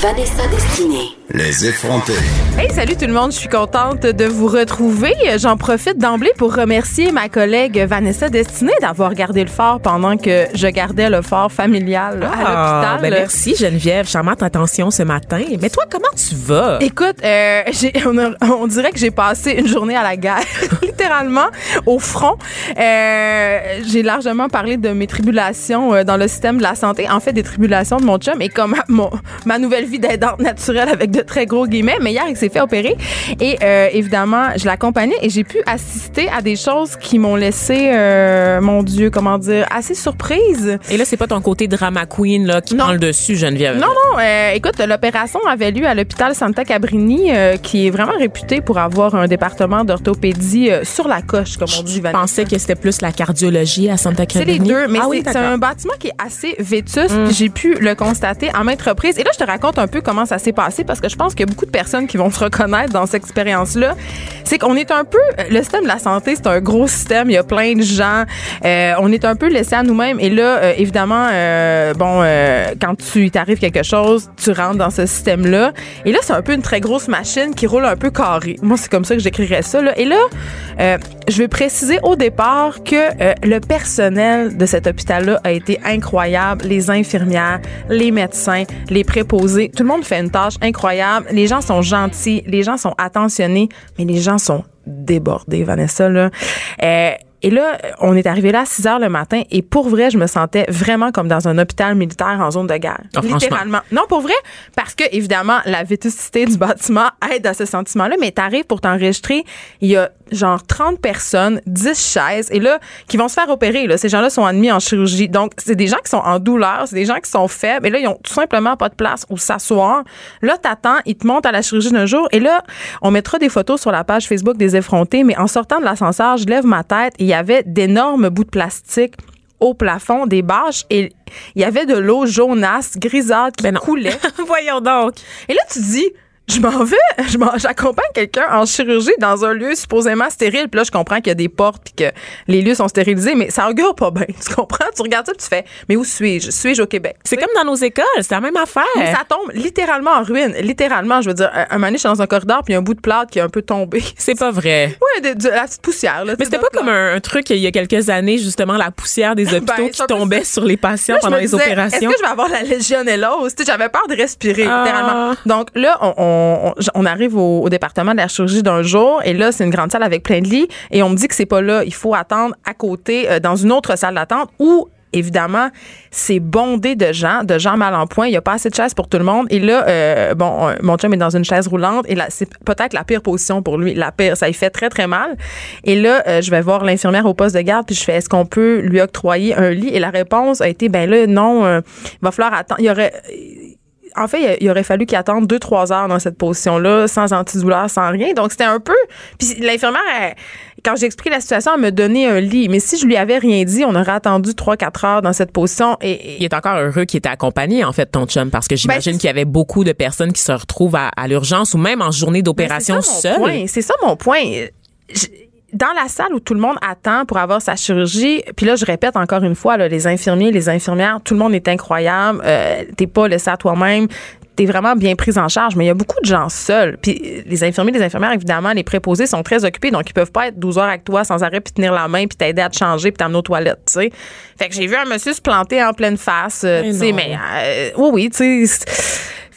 Vanessa Destinée. Les effrontés. Hey, salut tout le monde, je suis contente de vous retrouver. J'en profite d'emblée pour remercier ma collègue Vanessa Destinée d'avoir gardé le fort pendant que je gardais le fort familial là, à Ah, l'hôpital. ben merci Geneviève, charmante attention ce matin. Mais toi, comment tu vas? Écoute, euh, j'ai- on, a- on dirait que j'ai passé une journée à la guerre, littéralement, au front. Euh, j'ai largement parlé de mes tribulations euh, dans le système de la santé, en fait des tribulations de mon chum et comme mon, ma nouvelle vie d'aidante naturelle avec de très gros guillemets. Mais hier, il s'est fait opérer et euh, évidemment, je l'accompagnais et j'ai pu assister à des choses qui m'ont laissé, euh, mon Dieu, comment dire, assez surprise. Et là, c'est pas ton côté drama queen là, qui Non. prend le dessus, Geneviève. Non, non, euh, écoute, l'opération avait lieu à l'hôpital Santa Cabrini, euh, qui est vraiment réputé pour avoir un département d'orthopédie euh, sur la coche, comme on dit, Je Vanessa. pensais que c'était plus la cardiologie à Santa C'est les Cabrini. deux, mais ah c'est un bâtiment qui est assez vétuste. puis J'ai pu le constater à maintes reprises. Et là, je te raconte un peu comment ça s'est passé parce que je pense qu'il y a beaucoup de personnes qui vont se reconnaître dans cette expérience-là. C'est qu'on est un peu le système de la santé, c'est un gros système. Il y a plein de gens. Euh, on est un peu laissé à nous-mêmes. Et là, euh, évidemment, euh, bon, euh, quand tu t'arrive quelque chose, tu rentres dans ce système-là. Et là, c'est un peu une très grosse machine qui roule un peu carré. Moi, c'est comme ça que j'écrirais ça. Là. Et là, euh, je vais préciser au départ que euh, le personnel de cet hôpital-là a été incroyable. Les infirmières, les médecins, les préposés, tout le monde fait une tâche incroyable. Les gens sont gentils, les gens sont attentionnés, mais les gens sont débordés, Vanessa. Là. Euh, et là, on est arrivé là à 6 heures le matin et pour vrai, je me sentais vraiment comme dans un hôpital militaire en zone de guerre. Franchement. Littéralement. Non, pour vrai, parce que évidemment, la vétusté du bâtiment aide à ce sentiment-là, mais t'arrives pour t'enregistrer, il y a genre 30 personnes, 10 chaises, et là, qui vont se faire opérer. Là. Ces gens-là sont admis en chirurgie. Donc, c'est des gens qui sont en douleur, c'est des gens qui sont faibles, et là, ils ont tout simplement pas de place où s'asseoir. Là, t'attends, ils te montent à la chirurgie d'un jour, et là, on mettra des photos sur la page Facebook des effrontés, mais en sortant de l'ascenseur, je lève ma tête, et y avait d'énormes bouts de plastique au plafond, des bâches, et il y avait de l'eau jaunasse, grisâtre qui Ben coulait. Voyons donc. Et là, tu te dis, je m'en vais, j'accompagne quelqu'un en chirurgie dans un lieu supposément stérile. Puis là, je comprends qu'il y a des portes puis que les lieux sont stérilisés, mais ça augure pas bien. Tu comprends? Tu regardes ça puis tu fais, mais où suis-je? Suis-je au Québec? C'est comme dans nos écoles, c'est la même affaire. Mais ça tombe littéralement en ruine. Littéralement, je veux dire, un moment je suis dans un corridor puis il y a un bout de plâtre qui est un peu tombé. C'est pas vrai. Ouais, de, de la petite poussière. Là, Mais c'était pas comme un, un truc il y a quelques années, justement, la poussière des hôpitaux Ben, qui un peu tombait sur les patients Là, pendant les disais, opérations. Est-ce que je vais avoir la légionellose? J'avais peur de respirer, Ah. littéralement. Donc là, on, on, on arrive au, département de la chirurgie d'un jour et là, c'est une grande salle avec plein de lits et on me dit que c'est pas là. Il faut attendre à côté, euh, dans une autre salle d'attente où Évidemment, c'est bondé de gens, de gens mal en point. Il n'y a pas assez de chaises pour tout le monde. Et là, euh, bon, euh, mon chum est dans une chaise roulante et là, c'est peut-être la pire position pour lui. La pire, ça lui fait très, très mal. Et là, je vais voir l'infirmière au poste de garde puis je fais, est-ce qu'on peut lui octroyer un lit? Et la réponse a été, ben là, non, il va falloir attendre. Il y aurait en fait, il- aurait fallu qu'il attende deux, trois heures dans cette position-là, sans antidouleur, sans rien. Donc, c'était un peu. Puis l'infirmière, elle- quand j'ai expliqué la situation, elle me donnait un lit. Mais si je lui avais rien dit, on aurait attendu trois, quatre heures dans cette position. Et, et- Il est encore heureux qu'il était accompagné, en fait, ton chum, parce que j'imagine Ben, c'est- qu'il y avait beaucoup de personnes qui se retrouvent à, à l'urgence ou même en journée d'opération Ben, c'est ça mon seule. point. C'est ça mon point. Je- dans la salle où tout le monde attend pour avoir sa chirurgie, puis là, je répète encore une fois, là, les infirmiers, les infirmières, tout le monde est incroyable. Euh, T'es pas laissé à toi-même. T'es vraiment bien prise en charge, mais il y a beaucoup de gens seuls. Puis les infirmiers, les infirmières, évidemment, les préposés sont très occupés, donc ils peuvent pas être 12 heures avec toi sans arrêt, puis tenir la main, puis t'aider à te changer, puis t'amener aux toilettes, tu sais. Fait que j'ai vu un monsieur se planter en pleine face, euh, tu sais, mais euh, oui, oui, tu sais.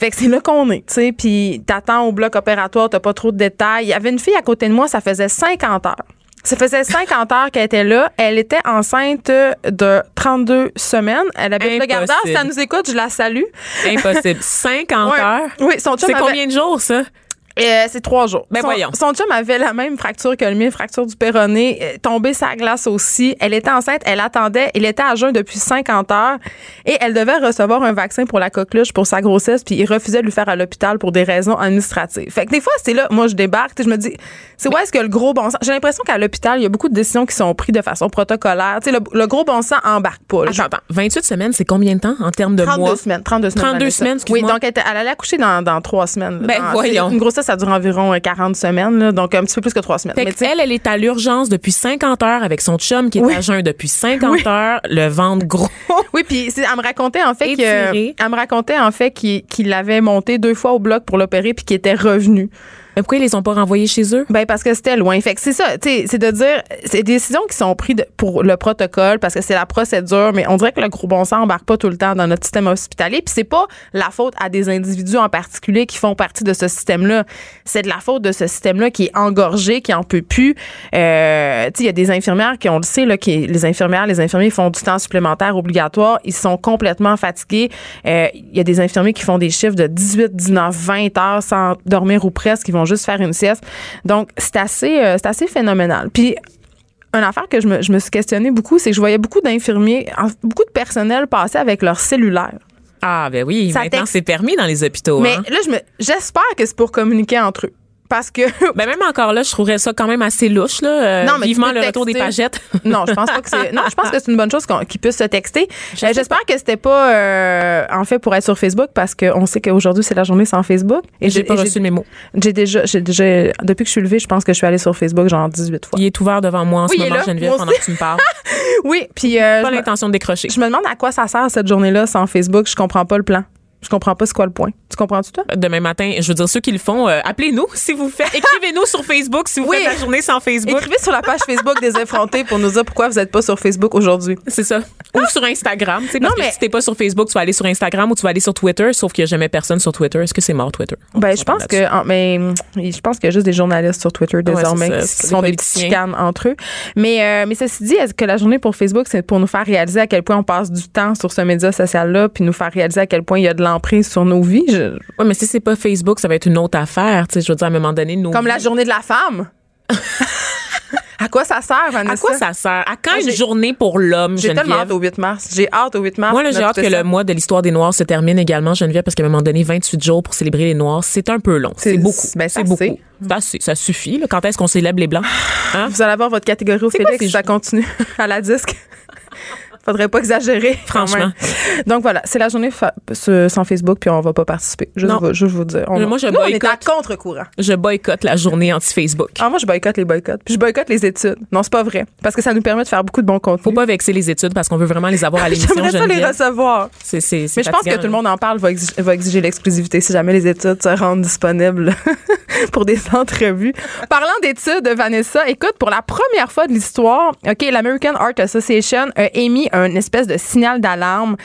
C'est- Fait que c'est là qu'on est, tu sais. Puis t'attends au bloc opératoire, t'as pas trop de détails. Il y avait une fille à côté de moi, ça faisait 50 heures. Ça faisait 50 heures qu'elle était là. Elle était enceinte de 32 semaines. Elle habite le. Gardeur. Si elle nous écoute, je la salue. Impossible. 50 Ouais. heures? Oui, son chum C'est avait- combien de jours, ça? Euh, c'est trois jours. Ben son, voyons. Son chum avait la même fracture que le mien, fracture du péroné, euh, tombé sa glace aussi. Elle était enceinte, elle attendait, il était à jeun depuis 50 heures et elle devait recevoir un vaccin pour la coqueluche pour sa grossesse, puis il refusait de lui faire à l'hôpital pour des raisons administratives. Fait que des fois, c'est là, moi je débarque, tu sais, je me dis, c'est où est-ce que le gros bon sens? J'ai l'impression qu'à l'hôpital, il y a beaucoup de décisions qui sont prises de façon protocolaire. Tu sais, le, le gros bon sens embarque pas. là. Attends, attends. 28 semaines, c'est combien de temps en termes de 32 mois? semaines. 32 semaines. 32 Vanessa. semaines, Oui, donc elle, elle allait accoucher dans, dans trois semaines. là. Ben, Dans- voyons. Une grossesse, ça dure environ euh, 40 semaines, là, donc un petit peu plus que trois semaines. Fait Mais elle, elle est à l'urgence depuis 50 heures avec son chum qui est Oui. à jeun depuis 50 Oui. heures, le ventre gros. Oui, puis c'est- elle me racontait en fait que Étiré. elle me racontait en fait qu'il qu'il l'avait monté deux fois au bloc pour l'opérer puis qu'il était revenu. Mais pourquoi ils les ont pas renvoyés chez eux? Ben parce que c'était loin. Fait que c'est ça, c'est de dire c'est des décisions qui sont prises pour le protocole parce que c'est la procédure, mais on dirait que le gros bon sens embarque pas tout le temps dans notre système hospitalier, puis c'est pas la faute à des individus en particulier qui font partie de ce système-là. C'est de la faute de ce système-là qui est engorgé, qui en peut plus. Euh, il y a des infirmières qui on le sait là qui les infirmières, les infirmiers font du temps supplémentaire obligatoire, ils sont complètement fatigués. Euh, Il y a des infirmiers qui font des chiffres de 18, 19, 20 heures sans dormir ou presque, juste faire une sieste. Donc, c'est assez, euh, c'est assez phénoménal. Puis, une affaire que je me, je me suis questionnée beaucoup, c'est que je voyais beaucoup d'infirmiers, beaucoup de personnel passer avec leur cellulaire. Ah, ben oui, Ça maintenant c'est permis dans les hôpitaux. Mais hein. là, je me, j'espère que c'est pour communiquer entre eux. Parce que Ben même encore là, je trouverais ça quand même assez louche là. Euh, Non, mais vivement le retour des pagettes. non, je pense pas que c'est. Non, je pense que c'est une bonne chose qu'on- qu'ils puissent se texter. Euh, J'espère que c'était pas euh, en fait pour être sur Facebook parce qu'on sait qu'aujourd'hui c'est la journée sans Facebook. Et j'ai pas et reçu le mémo. J'ai déjà, j'ai déjà, depuis que je suis levée, je pense que je suis allée sur Facebook genre 18 fois. Il est ouvert devant moi en Oui, ce moment, là, Geneviève, pendant que tu me parles. Oui, puis euh, Pas l'intention de décrocher. je me demande à quoi ça sert cette journée-là sans Facebook. Je comprends pas le plan. Je comprends pas c'est quoi le point. Tu comprends-tu toi? Demain matin, je veux dire, ceux qui le font, euh, appelez-nous si vous faites. Écrivez-nous sur Facebook si vous Oui. faites la journée sans Facebook. Écrivez sur la page Facebook des effrontés pour nous dire pourquoi vous n'êtes pas sur Facebook aujourd'hui. C'est ça. Ou sur Instagram. Non, parce que mais- si t'es pas sur Facebook, tu vas aller sur Instagram ou tu vas aller sur Twitter, sauf qu'il n'y a jamais personne sur Twitter. Est-ce que c'est mort, Twitter? On Ben, je pense que, en- mais hum, je pense qu'il y a juste des journalistes sur Twitter désormais qui, qui des font des petites chicanes entre eux. Mais, euh, mais ceci dit, est-ce que la journée pour Facebook, c'est pour nous faire réaliser à quel point on passe du temps sur ce média social-là, puis nous faire réaliser à quel point il y a de l'emprise sur nos vies? Je- Ouais, mais si c'est pas Facebook, ça va être une autre affaire. Tu sais, je veux dire, à un moment donné, nos comme la journée de la femme. à quoi ça sert, Vanessa? À quoi ça sert? À quand Moi, une journée pour l'homme, J'ai tellement hâte au 8 mars. J'ai hâte au 8 mars. Moi, j'ai hâte que le mois de l'histoire des Noirs se termine également, Geneviève, parce qu'à un moment donné, 28 jours pour célébrer les Noirs, c'est un peu long. C'est- beaucoup. ben, c'est beaucoup. Ça suffit. là. Quand est-ce qu'on célèbre les Blancs? Hein? Vous allez avoir votre catégorie au Félix si ça continue à la disque. Faudrait pas exagérer. Franchement. Donc voilà, c'est la journée fa- sans Facebook, puis on va pas participer. Non. vous- juste vous dire. On, Moi, je Nous, on est boycotte. à contre-courant. Je boycotte la journée anti-Facebook. Ah, moi, je boycotte les boycotts. Puis je boycotte les études. Non, c'est pas vrai. Parce que ça nous permet de faire beaucoup de bons contenus. Faut pas vexer les études parce qu'on veut vraiment les avoir à l'émission, J'aimerais ça les recevoir. Mais je pense que tout le monde en parle, va exiger, va exiger l'exclusivité si jamais les études se rendent disponibles pour des entrevues. Parlant d'études, Vanessa, écoute, pour la première fois de l'histoire, OK, l'American Art Association a émis un espèce de signal d'alarme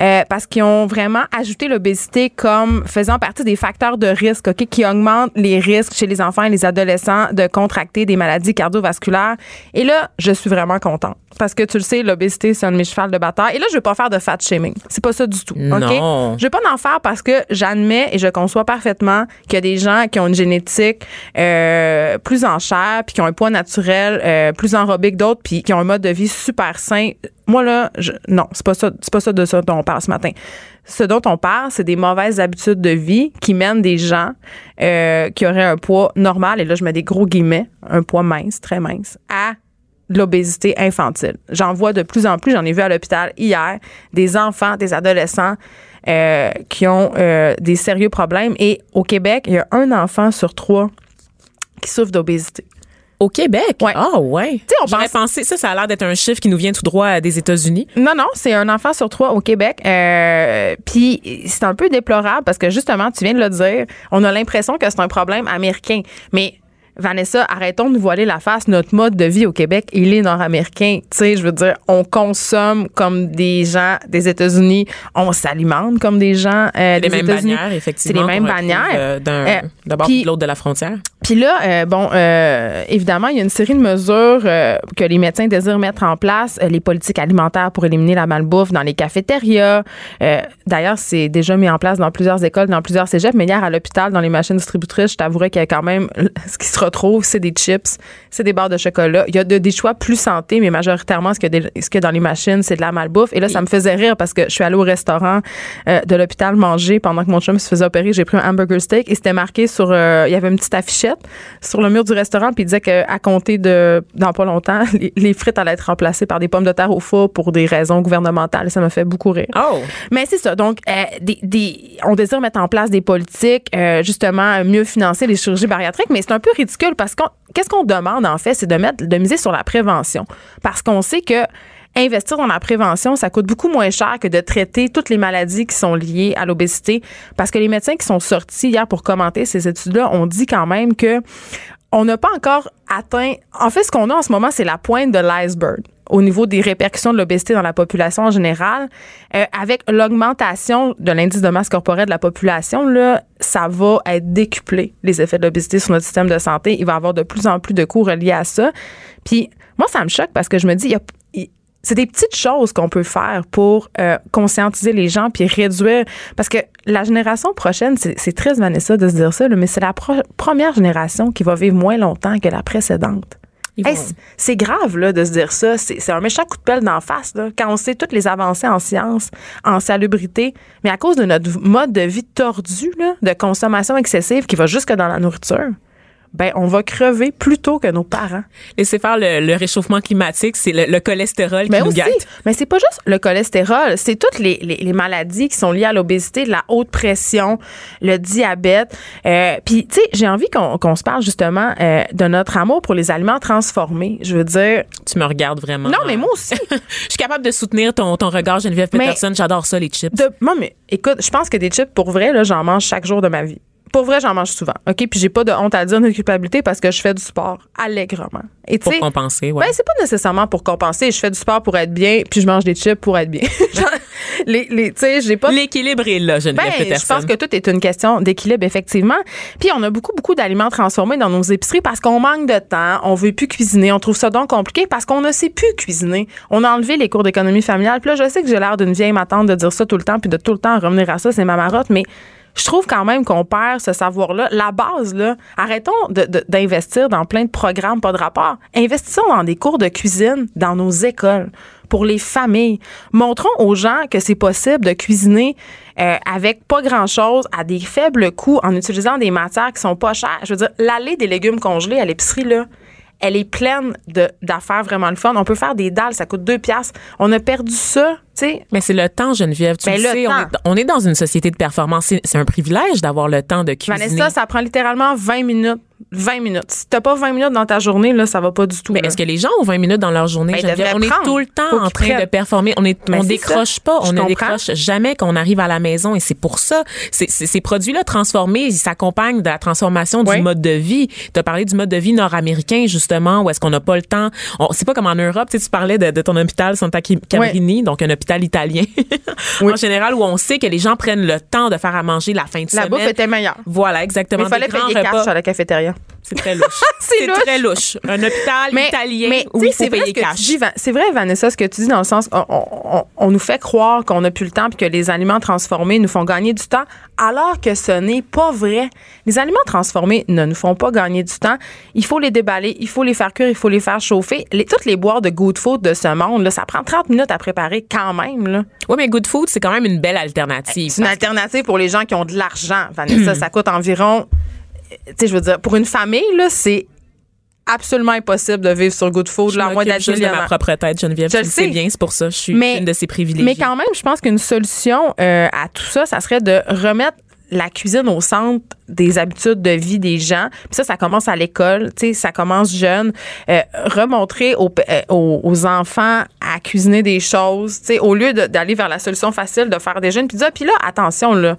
euh, parce qu'ils ont vraiment ajouté l'obésité comme faisant partie des facteurs de risque, OK, qui augmentent les risques chez les enfants et les adolescents de contracter des maladies cardiovasculaires. Et là, je suis vraiment contente parce que tu le sais, l'obésité, c'est un de mes chevals de bataille. Et là, je veux pas faire de fat shaming. C'est pas ça du tout. OK? Non. Je vais pas en faire parce que j'admets et je conçois parfaitement qu'il y a des gens qui ont une génétique euh, plus en chair, puis qui ont un poids naturel euh, plus enrobé que d'autres, puis qui ont un mode de vie super sain. Moi là, non, c'est pas pas ça de ça dont on parle ce matin. Ce dont on parle, c'est des mauvaises habitudes de vie qui mènent des gens euh, qui auraient un poids normal, et là je mets des gros guillemets, un poids mince, très mince, à l'obésité infantile. J'en vois de plus en plus, j'en ai vu à l'hôpital hier, des enfants, des adolescents euh, qui ont euh, des sérieux problèmes. Et au Québec, il y a un enfant sur trois qui souffre d'obésité. Au Québec? Ouais. Ah, ouais. sais, on J'aurais pense- pensé, ça, ça a l'air d'être un chiffre qui nous vient tout droit des États-Unis. Non, non, c'est un enfant sur trois au Québec. Euh, Puis c'est un peu déplorable parce que justement, tu viens de le dire, on a l'impression que c'est un problème américain. Mais Vanessa, arrêtons de nous voiler la face. Notre mode de vie au Québec, il est nord-américain. Tu sais, je veux dire, on consomme comme des gens des États-Unis, on s'alimente comme des gens euh, Les des mêmes États-Unis. bannières, effectivement. C'est les mêmes bannières. d'un- Euh, puis- l'autre de la frontière. Puis là, euh, bon, euh, évidemment, il y a une série de mesures euh, que les médecins désirent mettre en place. Euh, les politiques alimentaires pour éliminer la malbouffe dans les cafétérias. D'ailleurs, c'est déjà mis en place dans plusieurs écoles, dans plusieurs cégeps. Mais hier, à l'hôpital, dans les machines distributrices, je t'avouerais qu'il y a quand même... Ce qui se retrouve, c'est des chips, c'est des barres de chocolat. Il y a de- des choix plus santé, mais majoritairement, ce des- ce a dans les machines, c'est de la malbouffe. Et là, ça me faisait rire parce que je suis allée au restaurant euh, de l'hôpital manger pendant que mon chum se faisait opérer. J'ai pris un hamburger steak et c'était marqué sur... euh, il y avait une petite affichette sur le mur du restaurant puis il disait qu'à compter de... dans pas longtemps, les, les frites allaient être remplacées par des pommes de terre au four pour des raisons gouvernementales. Ça m'a fait beaucoup rire. Oh! Mais c'est ça. Donc, euh, des, des- on désire mettre en place des politiques, justement, mieux financer les chirurgies bariatriques, mais c'est un peu ridicule parce qu'on, qu'est-ce qu'on demande, en fait, c'est de mettre, de miser sur la prévention. Parce qu'on sait que investir dans la prévention, ça coûte beaucoup moins cher que de traiter toutes les maladies qui sont liées à l'obésité. Parce que les médecins qui sont sortis hier pour commenter ces études-là ont dit quand même que on n'a pas encore atteint. En fait, ce qu'on a en ce moment, c'est la pointe de l'iceberg au niveau des répercussions de l'obésité dans la population en général. Euh, avec l'augmentation de l'indice de masse corporelle de la population, là, ça va être décuplé, les effets de l'obésité sur notre système de santé. Il va y avoir de plus en plus de coûts reliés à ça. Puis, moi, ça me choque parce que je me dis, il y c'est des petites choses qu'on peut faire pour euh, conscientiser les gens puis réduire. Parce que la génération prochaine, c'est c'est triste, Vanessa, de se dire ça, mais c'est la première génération qui va vivre moins longtemps que la précédente. Hey, c'est- grave là, de se dire ça. C'est c'est un méchant coup de pelle d'en face. Là, quand on sait toutes les avancées en sciences, en salubrité, mais à cause de notre mode de vie tordu, là, de consommation excessive qui va jusque dans la nourriture, ben on va crever plus tôt que nos parents. Laissez faire le, le réchauffement climatique, c'est le, le cholestérol qui Mais nous aussi, gâte. mais c'est pas juste le cholestérol, c'est toutes les, les, les maladies qui sont liées à l'obésité, la haute pression, le diabète. Euh, Puis, tu sais, j'ai envie qu'on qu'on se parle justement euh, de notre amour pour les aliments transformés. Je veux dire, Tu me regardes vraiment. non, mais moi aussi. Je suis capable de soutenir ton, ton regard, Geneviève Peterson. J'adore ça, les chips. De, moi, mais écoute, je pense que des chips, pour vrai, là, j'en mange chaque jour de ma vie. Pour vrai, j'en mange souvent. OK? Puis j'ai pas de honte à dire, de culpabilité parce que je fais du sport allègrement. Et Pour compenser, ouais. Ben, c'est pas nécessairement pour compenser. Je fais du sport pour être bien, puis je mange des chips pour être bien. Les, les, tu sais, j'ai pas L'équilibre est là, ben, Peterson. je pense que tout est une question d'équilibre, effectivement. Puis on a beaucoup, beaucoup d'aliments transformés dans nos épiceries parce qu'on manque de temps, on veut plus cuisiner, on trouve ça donc compliqué parce qu'on ne sait plus cuisiner. On a enlevé les cours d'économie familiale. Puis là, je sais que j'ai l'air d'une vieille matante de dire ça tout le temps, puis de tout le temps revenir à ça, c'est ma marotte, mais je trouve quand même qu'on perd ce savoir-là. La base, là, arrêtons d'investir dans plein de programmes, pas de rapport. Investissons dans des cours de cuisine dans nos écoles pour les familles. Montrons aux gens que c'est possible de cuisiner euh, avec pas grand-chose, à des faibles coûts, en utilisant des matières qui sont pas chères. Je veux dire, l'allée des légumes congelés à l'épicerie, là, elle est pleine de- d'affaires vraiment le fun. On peut faire des dalles, ça coûte deux piastres. On a perdu ça, tu sais. Mais c'est le temps, Geneviève. Tu Ben, le le sais, on est, on est dans une société de performance. C'est c'est un privilège d'avoir le temps de cuisiner. Vanessa, ça prend littéralement 20 minutes. 20 minutes. Si t'as pas 20 minutes dans ta journée, là, ça va pas du tout. mais est-ce que les gens ont 20 minutes dans leur journée, Ben? On est prendre. tout le temps Faut en train de performer. On est, Ben, on c'est décroche ça. pas. Je On ne comprends. décroche jamais qu'on arrive à la maison. Et c'est pour ça. Ces produits-là transformés, ils s'accompagnent de la transformation du Oui. mode de vie. Tu as parlé du mode de vie nord-américain, justement, où est-ce qu'on n'a pas le temps. On- C'est pas comme en Europe. Tu sais, tu parlais de, de ton hôpital Santa Cabrini, donc un hôpital italien, Oui. en général, où on sait que les gens prennent le temps de faire à manger la fin de La semaine. bouffe était meilleure. Voilà, Mais exactement. il fallait payer cash à la cafétéria. C'est très louche. C'est très louche. Un hôpital italien mais, où il faut c'est vrai payer cash. c'est vrai, Vanessa, ce que tu dis dans le sens, on, on- on- on nous fait croire qu'on n'a plus le temps puis que les aliments transformés nous font gagner du temps, alors que ce n'est pas vrai. Les aliments transformés ne nous font pas gagner du temps. Il faut les déballer, il faut les faire cuire, il faut les faire chauffer. Les, toutes les boires de good food de ce monde, là, ça prend 30 minutes à préparer quand même. Oui, mais Good Food, c'est quand même une belle alternative. C'est une alternative pour les gens qui ont de l'argent, Vanessa. ça coûte environ, tu sais, je veux dire, pour une famille, là, c'est absolument impossible de vivre sur Food, je là, à moins m'occupe d'être juste de ma propre tête, Geneviève. Je le le sais bien, c'est pour ça. Je suis Mais- une de ces privilégiés. Mais quand même, je pense qu'une solution euh, à tout ça, ça serait de remettre la cuisine au centre des habitudes de vie des gens. Puis ça, ça commence à l'école, tu sais, ça commence jeune. Euh, remontrer aux, euh, aux, aux enfants à cuisiner des choses, tu sais, au lieu de- d'aller vers la solution facile de faire des jeunes pizzas. Puis là, attention, là.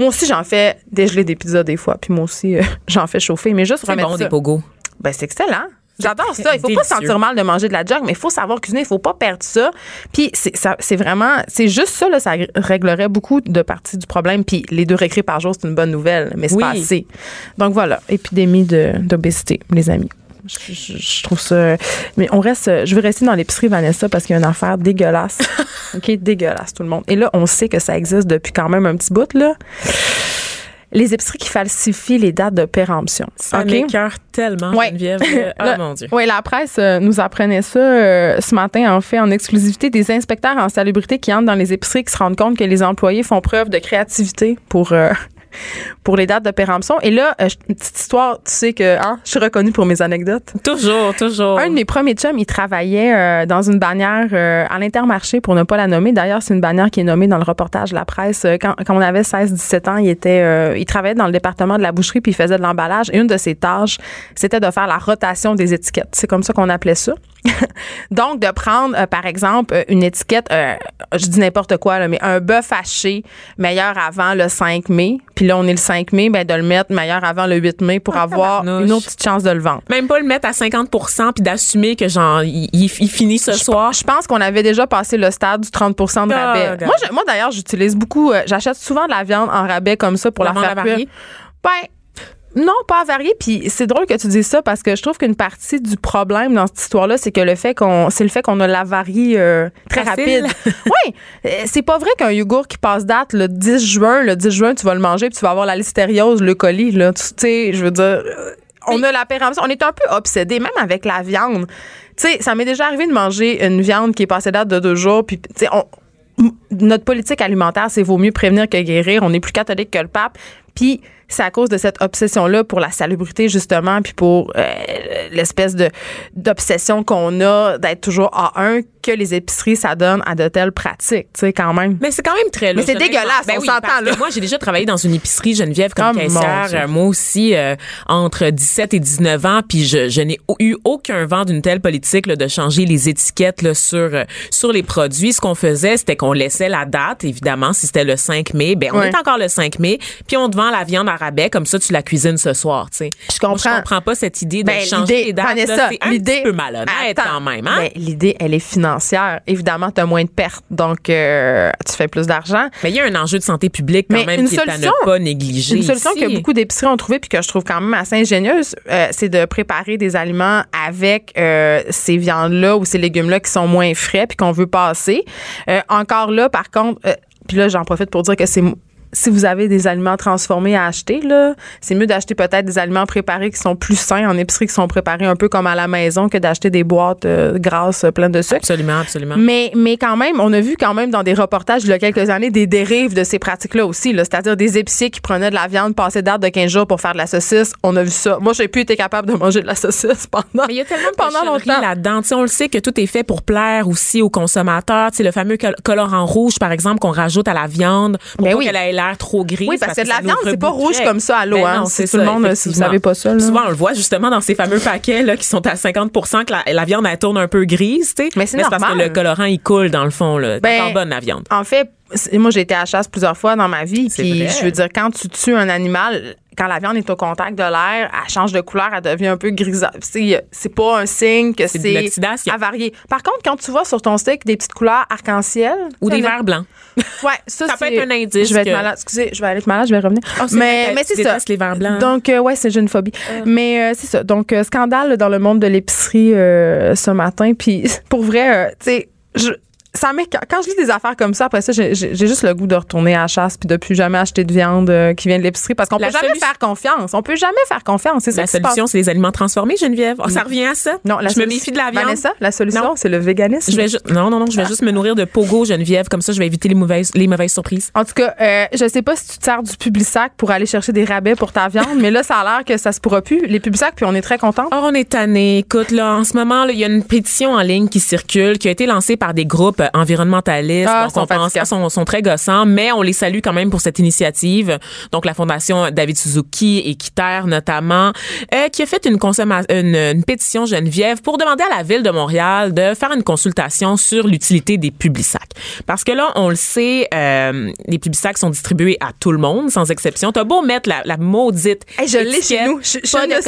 Moi aussi, j'en fais dégeler des pizzas des fois. Puis moi aussi, euh, j'en fais chauffer. Mais juste remettre bon, ça. des pogos. Ben, c'est excellent. J'adore ça. Il faut pas se délicieux. sentir mal de manger de la junk, mais il faut savoir cuisiner. Il faut pas perdre ça. Puis c'est vraiment, c'est juste ça, là, ça réglerait beaucoup de parties du problème. Puis les deux récrés par jour, c'est une bonne nouvelle, mais c'est Oui. pas assez. Donc voilà, épidémie d'obésité, les amis. Je, je- je trouve ça. Mais on reste. Je veux rester dans l'épicerie, Vanessa, parce qu'il y a une affaire dégueulasse. OK? Dégueulasse, tout le monde. Et là, on sait que ça existe depuis quand même un petit bout, là. Les épiceries qui falsifient les dates de péremption. Ça OK? m'écœure tellement, Ouais. Geneviève. Oh mon Dieu. Oui, la presse euh, nous apprenait ça euh, ce matin, en fait, en exclusivité, des inspecteurs en salubrité qui entrent dans les épiceries qui se rendent compte que les employés font preuve de créativité pour. euh, pour les dates de péremption. Et là, euh, une petite histoire, tu sais que hein, je suis reconnue pour mes anecdotes. Toujours, toujours. Un de mes premiers chums, il travaillait euh, dans une bannière euh, à l'intermarché, pour ne pas la nommer. D'ailleurs, c'est une bannière qui est nommée dans le reportage de la presse. Quand, quand on avait 16-17 ans, il était, euh, il travaillait dans le département de la boucherie puis il faisait de l'emballage. Et une de ses tâches, c'était de faire la rotation des étiquettes. C'est comme ça qu'on appelait ça. Donc, de prendre, euh, par exemple, euh, une étiquette, euh, je dis n'importe quoi, là, mais un bœuf haché meilleur avant le 5 mai. Puis là, on est le 5 mai, ben, de le mettre meilleur avant le 8 mai pour Ah, avoir une autre petite chance de le vendre. Même pas le mettre à 50% puis d'assumer que genre il, il- il finit ce soir. Je pense qu'on avait déjà passé le stade du 30% de Ah, rabais. moi, moi d'ailleurs, j'utilise beaucoup. euh, J'achète souvent de la viande en rabais comme ça pour La la, faire cuire. Ben, non, pas à varier. Puis c'est drôle que tu dises ça parce que je trouve qu'une partie du problème dans cette histoire-là, c'est que le fait qu'on, c'est le fait qu'on a la varie euh, très Facile. rapide. oui, euh, c'est pas vrai qu'un yogourt qui passe date le 10 juin, le 10 juin, tu vas le manger puis tu vas avoir la listériose, le colis. Là, tu sais, je veux dire. euh, On a la péremption. On est un peu obsédé, même avec la viande. Tu sais, ça m'est déjà arrivé de manger une viande qui est passée date de deux jours. Puis, tu sais, on, notre politique alimentaire, c'est vaut mieux prévenir que guérir. On est plus catholique que le pape. Puis c'est à cause de cette obsession-là pour la salubrité, justement, puis pour euh, l'espèce de d'obsession qu'on a d'être toujours à un que les épiceries, ça donne à de telles pratiques, tu sais, quand même. Mais c'est quand même très Mais louche, c'est dégueulasse, on oui, s'entend, là. Moi, j'ai déjà travaillé dans une épicerie Geneviève comme Oh, caissière. Moi aussi, euh, entre 17 et 19 ans, puis je, je n'ai eu aucun vent d'une telle politique là, de changer les étiquettes là, sur euh, sur les produits. Ce qu'on faisait, c'était qu'on laissait la date, évidemment, si c'était le 5 mai, ben on Ouais. est encore le 5 mai, puis on te vend la viande à rabais, comme ça tu la cuisines ce soir, tu sais. Je comprends. Moi, je comprends pas cette idée de Ben, changer les dates. C'est un petit peu malhonnête Attends. quand même, hein? Ben, l'idée, elle est financière. Évidemment, tu as moins de pertes, donc euh, tu fais plus d'argent. Mais il y a un enjeu de santé publique quand Mais même une qui solution- est à ne pas négliger. Une solution ici. que beaucoup d'épiceries ont trouvée puis que je trouve quand même assez ingénieuse, euh, c'est de préparer des aliments avec euh, ces viandes-là ou ces légumes-là qui sont moins frais puis qu'on veut passer. Encore là, par contre, puis là, j'en profite pour dire que c'est si vous avez des aliments transformés à acheter, là, c'est mieux d'acheter peut-être des aliments préparés qui sont plus sains en épicerie, qui sont préparés un peu comme à la maison que d'acheter des boîtes euh, grasses pleines de sucre. Absolument, absolument. Mais, mais quand même, on a vu quand même dans des reportages il y a quelques années des dérives de ces pratiques-là aussi. là. C'est-à-dire des épiciers qui prenaient de la viande passée date de 15 jours pour faire de la saucisse. On a vu ça. Moi, j'ai plus été capable de manger de la saucisse pendant, Mais il y a tellement de pendant longtemps. là-dedans. Tu sais, on le sait que tout est fait pour plaire aussi aux consommateurs. Tu sais, le fameux col- colorant rouge, par exemple, qu'on rajoute à la viande pour Ben oui. qu'elle ait l'air trop grise. Oui, parce que de la viande, c'est pas rouge comme ça à l'eau, Ben hein. C'est tout le monde, si vous savez pas ça, là. Souvent, on le voit justement dans ces fameux paquets là, qui sont à 50% que la, la viande, elle tourne un peu grise. tu sais. Mais c'est parce que le colorant, il coule dans le fond. Là. Ben, bonne, la viande. En fait, moi, j'ai été à la chasse plusieurs fois dans ma vie. Puis, je veux dire, quand tu tues un animal, quand la viande est au contact de l'air, elle change de couleur, elle devient un peu grisâtre. C'est pas un signe que C'est avarié. Par contre, quand tu vois sur ton steak des petites couleurs arc-en-ciel, Ou des verres blancs. Ouais, ça, Ça peut être un indice Je vais être malade. Excusez, je vais aller être malade, je vais revenir. C'est mais mais c'est ça. les verres blancs. Donc, euh, ouais, c'est une phobie. Mais euh, c'est ça. Donc, euh, scandale dans le monde de l'épicerie euh, ce matin. Puis, pour vrai, euh, tu sais, je. Ça quand je lis des affaires comme ça, après ça, j'ai juste le goût de retourner à la chasse puis de plus jamais acheter de viande euh, qui vient de l'épicerie parce qu'on peut jamais faire confiance. On peut jamais faire confiance. C'est ça La solution, c'est les aliments transformés, Geneviève. Oh, ça revient à ça. Non, la je me méfie de la viande. Vanessa, la solution, c'est le véganisme. Je vais ju- non, non, non, je vais juste me nourrir de pogo, Geneviève. Comme ça, je vais éviter les mauvaises, les mauvaises surprises. En tout cas, euh, je sais pas si tu te sers du Publisac pour aller chercher des rabais pour ta viande, mais là, ça a l'air que ça se pourra plus. Les Publisac, puis on est très contents. Oh, on est tanné. Écoute, là, en ce moment, il y a une pétition en ligne qui circule, qui a été lancée par des groupes groupes environnementalistes. Ah, donc, sont on pense fatigants. sont, sont très gossants, mais on les salue quand même pour cette initiative. Donc, la Fondation David Suzuki et Kiter, notamment, euh, qui a fait une, une, une pétition Geneviève pour demander à la Ville de Montréal de faire une consultation sur l'utilité des publisacs. Parce que là, on le sait, euh, les publisacs sont distribués à tout le monde, sans exception. T'as beau mettre la, la maudite Hey, je l'ai chez nous. Je- je pas ne de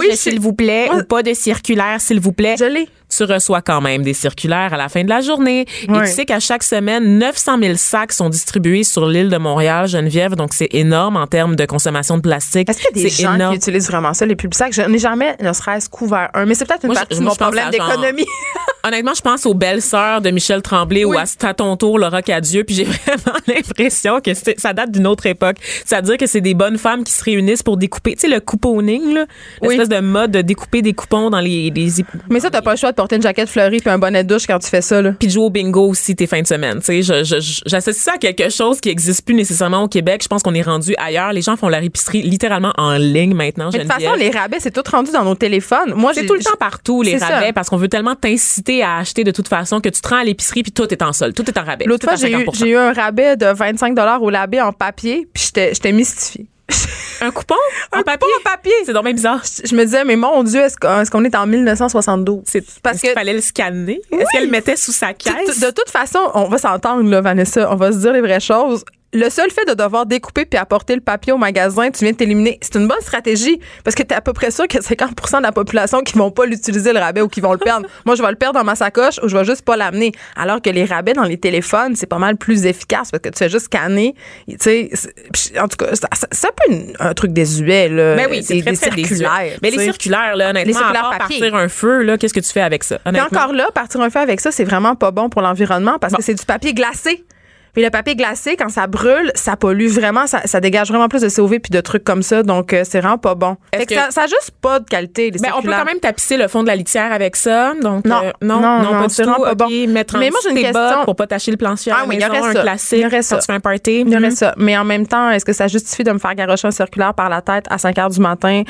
Oui, je- s'il vous plaît, Moi- ou pas de circulaire, s'il vous plaît Je l'ai. Tu reçois quand même des circulaires à la fin de la journée. Et Ouais. tu sais qu'à chaque semaine, 900 000 sacs sont distribués sur l'île de Montréal, Geneviève. Donc, c'est énorme en termes de consommation de plastique. Est-ce qu'il y a des gens énorme. qui utilisent vraiment ça, les publics sacs? Je n'ai jamais, ne serait-ce couvert un. Mais c'est peut-être une Moi, je- partie de mon problème d'économie. Honnêtement, je pense aux belles sœurs de Michel Tremblay Oui. ou à C'est ton tour, Laura Cadieux. Puis j'ai vraiment l'impression que ça date d'une autre époque. C'est-à-dire que c'est des bonnes femmes qui se réunissent pour découper. Tu sais, le couponing, là. Oui. L'espèce de mode de découper des coupons dans les, les Mais ça, t'as pas le choix de porter une jaquette fleurie puis un bonnet de douche quand tu fais ça, là. puis de jouer au bingo aussi tes fins de semaine. J'associe ça à quelque chose qui existe plus nécessairement au Québec. Je pense qu'on est rendu ailleurs. Les gens font leur épicerie littéralement en ligne maintenant. Mais de toute façon, les rabais, c'est tout rendu dans nos téléphones. Moi, c'est j'ai- tout le temps partout les ça. rabais parce qu'on veut tellement t'inciter à acheter de toute façon que tu te rends à l'épicerie puis tout est en solde, tout est en rabais. L'autre fois, j'ai eu, 50%. j'ai eu un rabais de 25 au labé en papier, puis j'étais mystifiée. un coupon? En Un papier? coupon en papier. C'est donc bien bizarre. Je me disais, mais mon Dieu, est-ce qu'on est, en 1972? C'est parce qu'il fallait le scanner? Est-ce qu'elle le mettait sous sa caisse? De toute façon, on va s'entendre, là, Vanessa. On va se dire les vraies choses. Le seul fait de devoir découper puis apporter le papier au magasin, tu viens de t'éliminer. C'est une bonne stratégie parce que tu es à peu près sûr que 50% de la population qui vont pas l'utiliser le rabais ou qui vont le perdre. Moi, je vais le perdre dans ma sacoche ou je vais juste pas l'amener. Alors que les rabais dans les téléphones, c'est pas mal plus efficace parce que tu fais juste scanner. Tu sais, en tout cas, c'est un peu une- un truc désuet, là. Ben oui, c'est très, très désuet. circulaires. Mais les circulaires, là, honnêtement, circulaires à part partir un feu, là, qu'est-ce que tu fais avec ça? Puis honnêtement? encore là, partir un feu avec ça, c'est vraiment pas bon pour l'environnement parce Bon. que c'est du papier glacé. Puis le papier glacé, quand ça brûle, ça pollue vraiment, ça, ça dégage vraiment plus de CO2 puis de trucs comme ça. Donc, euh, c'est vraiment pas bon. Fait que que- ça, ça a juste pas de qualité, les Ben, on peut quand même tapisser le fond de la litière avec ça. Donc, Non. euh, non, Non, non, non, pas du c'est tout. pas bon. mettre Mais moi, j'ai une question. pour pas tacher le plancher Ah oui, il y aurait un ça. classique. Il y aurait quand ça. tu fais un party. Il y aurait Mhm. ça. Mais en même temps, est-ce que ça justifie de me faire garocher un circulaire par la tête à 5 heures du matin?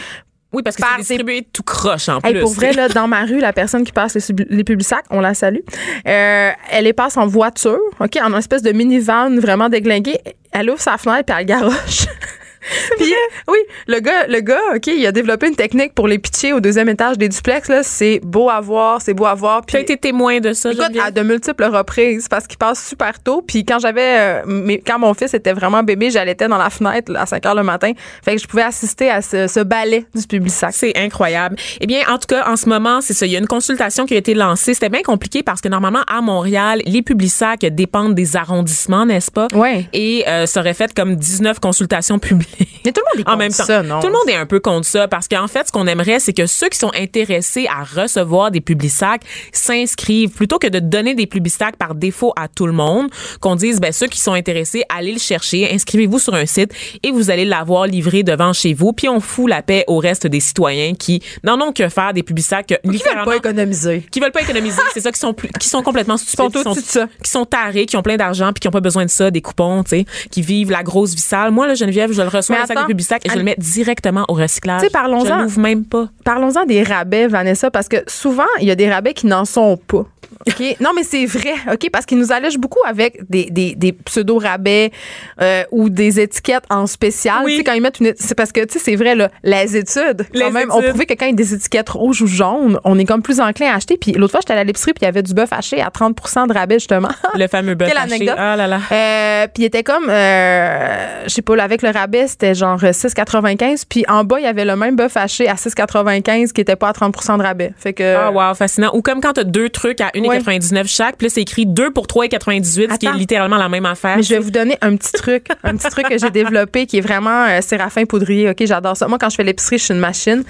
Oui, parce que Par- c'est distribué tout croche en Hey, plus. pour vrai, là, dans ma rue, la personne qui passe les, les publics on la salue. Euh, elle les passe en voiture, OK, en une espèce de minivan vraiment déglingué. Elle ouvre sa fenêtre puis elle garoche. Puis, oui, le gars, le gars, OK, il a développé une technique pour les pitcher au deuxième étage des duplex. Là, c'est beau à voir, c'est beau à voir. Tu as Puis, été témoin de ça, Écoute, à de multiples reprises parce qu'il passe super tôt. Puis quand j'avais, euh, quand mon fils était vraiment bébé, j'allaitais dans la fenêtre là, à 5 heures le matin. Fait que je pouvais assister à ce, ce ballet du public sac. C'est incroyable. Eh bien, en tout cas, en ce moment, c'est ça. Il y a une consultation qui a été lancée. C'était bien compliqué parce que normalement, à Montréal, les publics dépendent des arrondissements, n'est-ce pas? Ouais. Et euh, ça aurait fait comme 19 consultations publiques. Mais tout le monde est en contre même temps. ça, non? Tout le monde est un peu contre ça parce qu'en fait, ce qu'on aimerait, c'est que ceux qui sont intéressés à recevoir des publics s'inscrivent plutôt que de donner des publics par défaut à tout le monde. Qu'on dise, ben ceux qui sont intéressés, allez le chercher, inscrivez-vous sur un site et vous allez l'avoir livré devant chez vous. Puis on fout la paix au reste des citoyens qui n'en ont que faire des publics que Qui veulent pas économiser. qui veulent pas économiser, c'est ça qui sont plus, qui sont complètement stupides, ça. qui sont tarés, qui ont plein d'argent puis qui ont pas besoin de ça, des coupons, tu sais, qui vivent la grosse vie sale. Moi là, Geneviève, je le reçois Mais sac attends, de Publisac et je le mets directement au recyclage. Tu sais, parlons-en. Je l'ouvre même pas. Parlons-en des rabais, Vanessa, parce que souvent, il y a des rabais qui n'en sont pas. OK? Non, mais c'est vrai, OK? Parce qu'ils nous allègent beaucoup avec des, des, des pseudo-rabais euh, ou des étiquettes en spécial. Oui. Tu sais, quand ils mettent une. C'est parce que, tu sais, c'est vrai, là, les études, Les quand même, études. prouvé que quand il y a des étiquettes rouges ou jaunes, on est comme plus enclin à acheter. Puis l'autre fois, j'étais allée à l'épicerie, puis il y avait du bœuf haché à 30% de rabais, justement. Le fameux bœuf Quelle haché. anecdote. Ah là là. Euh, puis il était comme, euh, je sais pas, là, avec le rabais, c'était genre 6,95. Puis en bas, il y avait le même bœuf haché à 6,95 qui était pas à 30% de rabais. Fait que. Ah wow, fascinant. Ou comme quand t'as deux trucs à 1,99 chaque, puis là c'est écrit 2 pour 3,98, ce qui est littéralement la même affaire. Mais je vais vous donner un petit truc, un petit truc que j'ai développé qui est vraiment euh, Séraphin Poudrier. OK, j'adore ça. Moi, quand je fais l'épicerie, je suis une machine.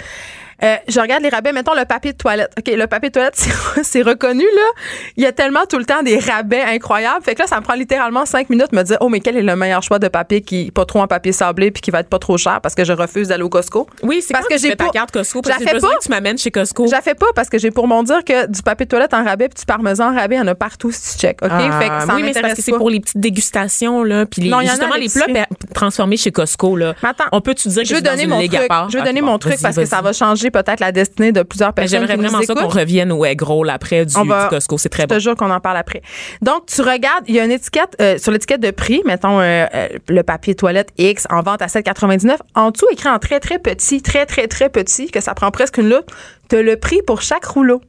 Euh, je regarde les rabais, mettons le papier de toilette. OK, le papier de toilette, c'est- reconnu, là. Il y a tellement tout le temps des rabais incroyables. Fait que là, ça me prend littéralement cinq minutes de me dire, oh, mais quel est le meilleur choix de papier qui est pas trop en papier sablé puis qui va être pas trop cher parce que je refuse d'aller au Costco? Oui, c'est parce que que j'ai ta pas- carte Costco Je parce la que fais pas. que tu m'amènes chez Costco. Je la fais pas parce que j'ai pour mon dire que du papier de toilette en rabais puis du parmesan en rabais, il y en a partout si tu check. OK? Ah, fait que ça oui, mais c'est parce que c'est pour les petites dégustations là, puis les, Non, il y en a justement les plats transformés chez Costco là. Attends, On peut tu dire que je donner une mon truc. Je Ah, donner mon truc parce que ça va changer peut-être la destinée de plusieurs personnes. J'aimerais nous vraiment ça qu'on revienne au egg roll après du, On va- du Costco. C'est très Je bon. te jure qu'on en parle après. Donc, tu regardes, il y a une étiquette, euh, sur l'étiquette de prix, mettons euh, euh, le papier toilette X en vente à 7,99. En dessous, écrit en très, très petit, très, très, très petit, que ça prend presque une loupe, tu as le prix pour chaque rouleau.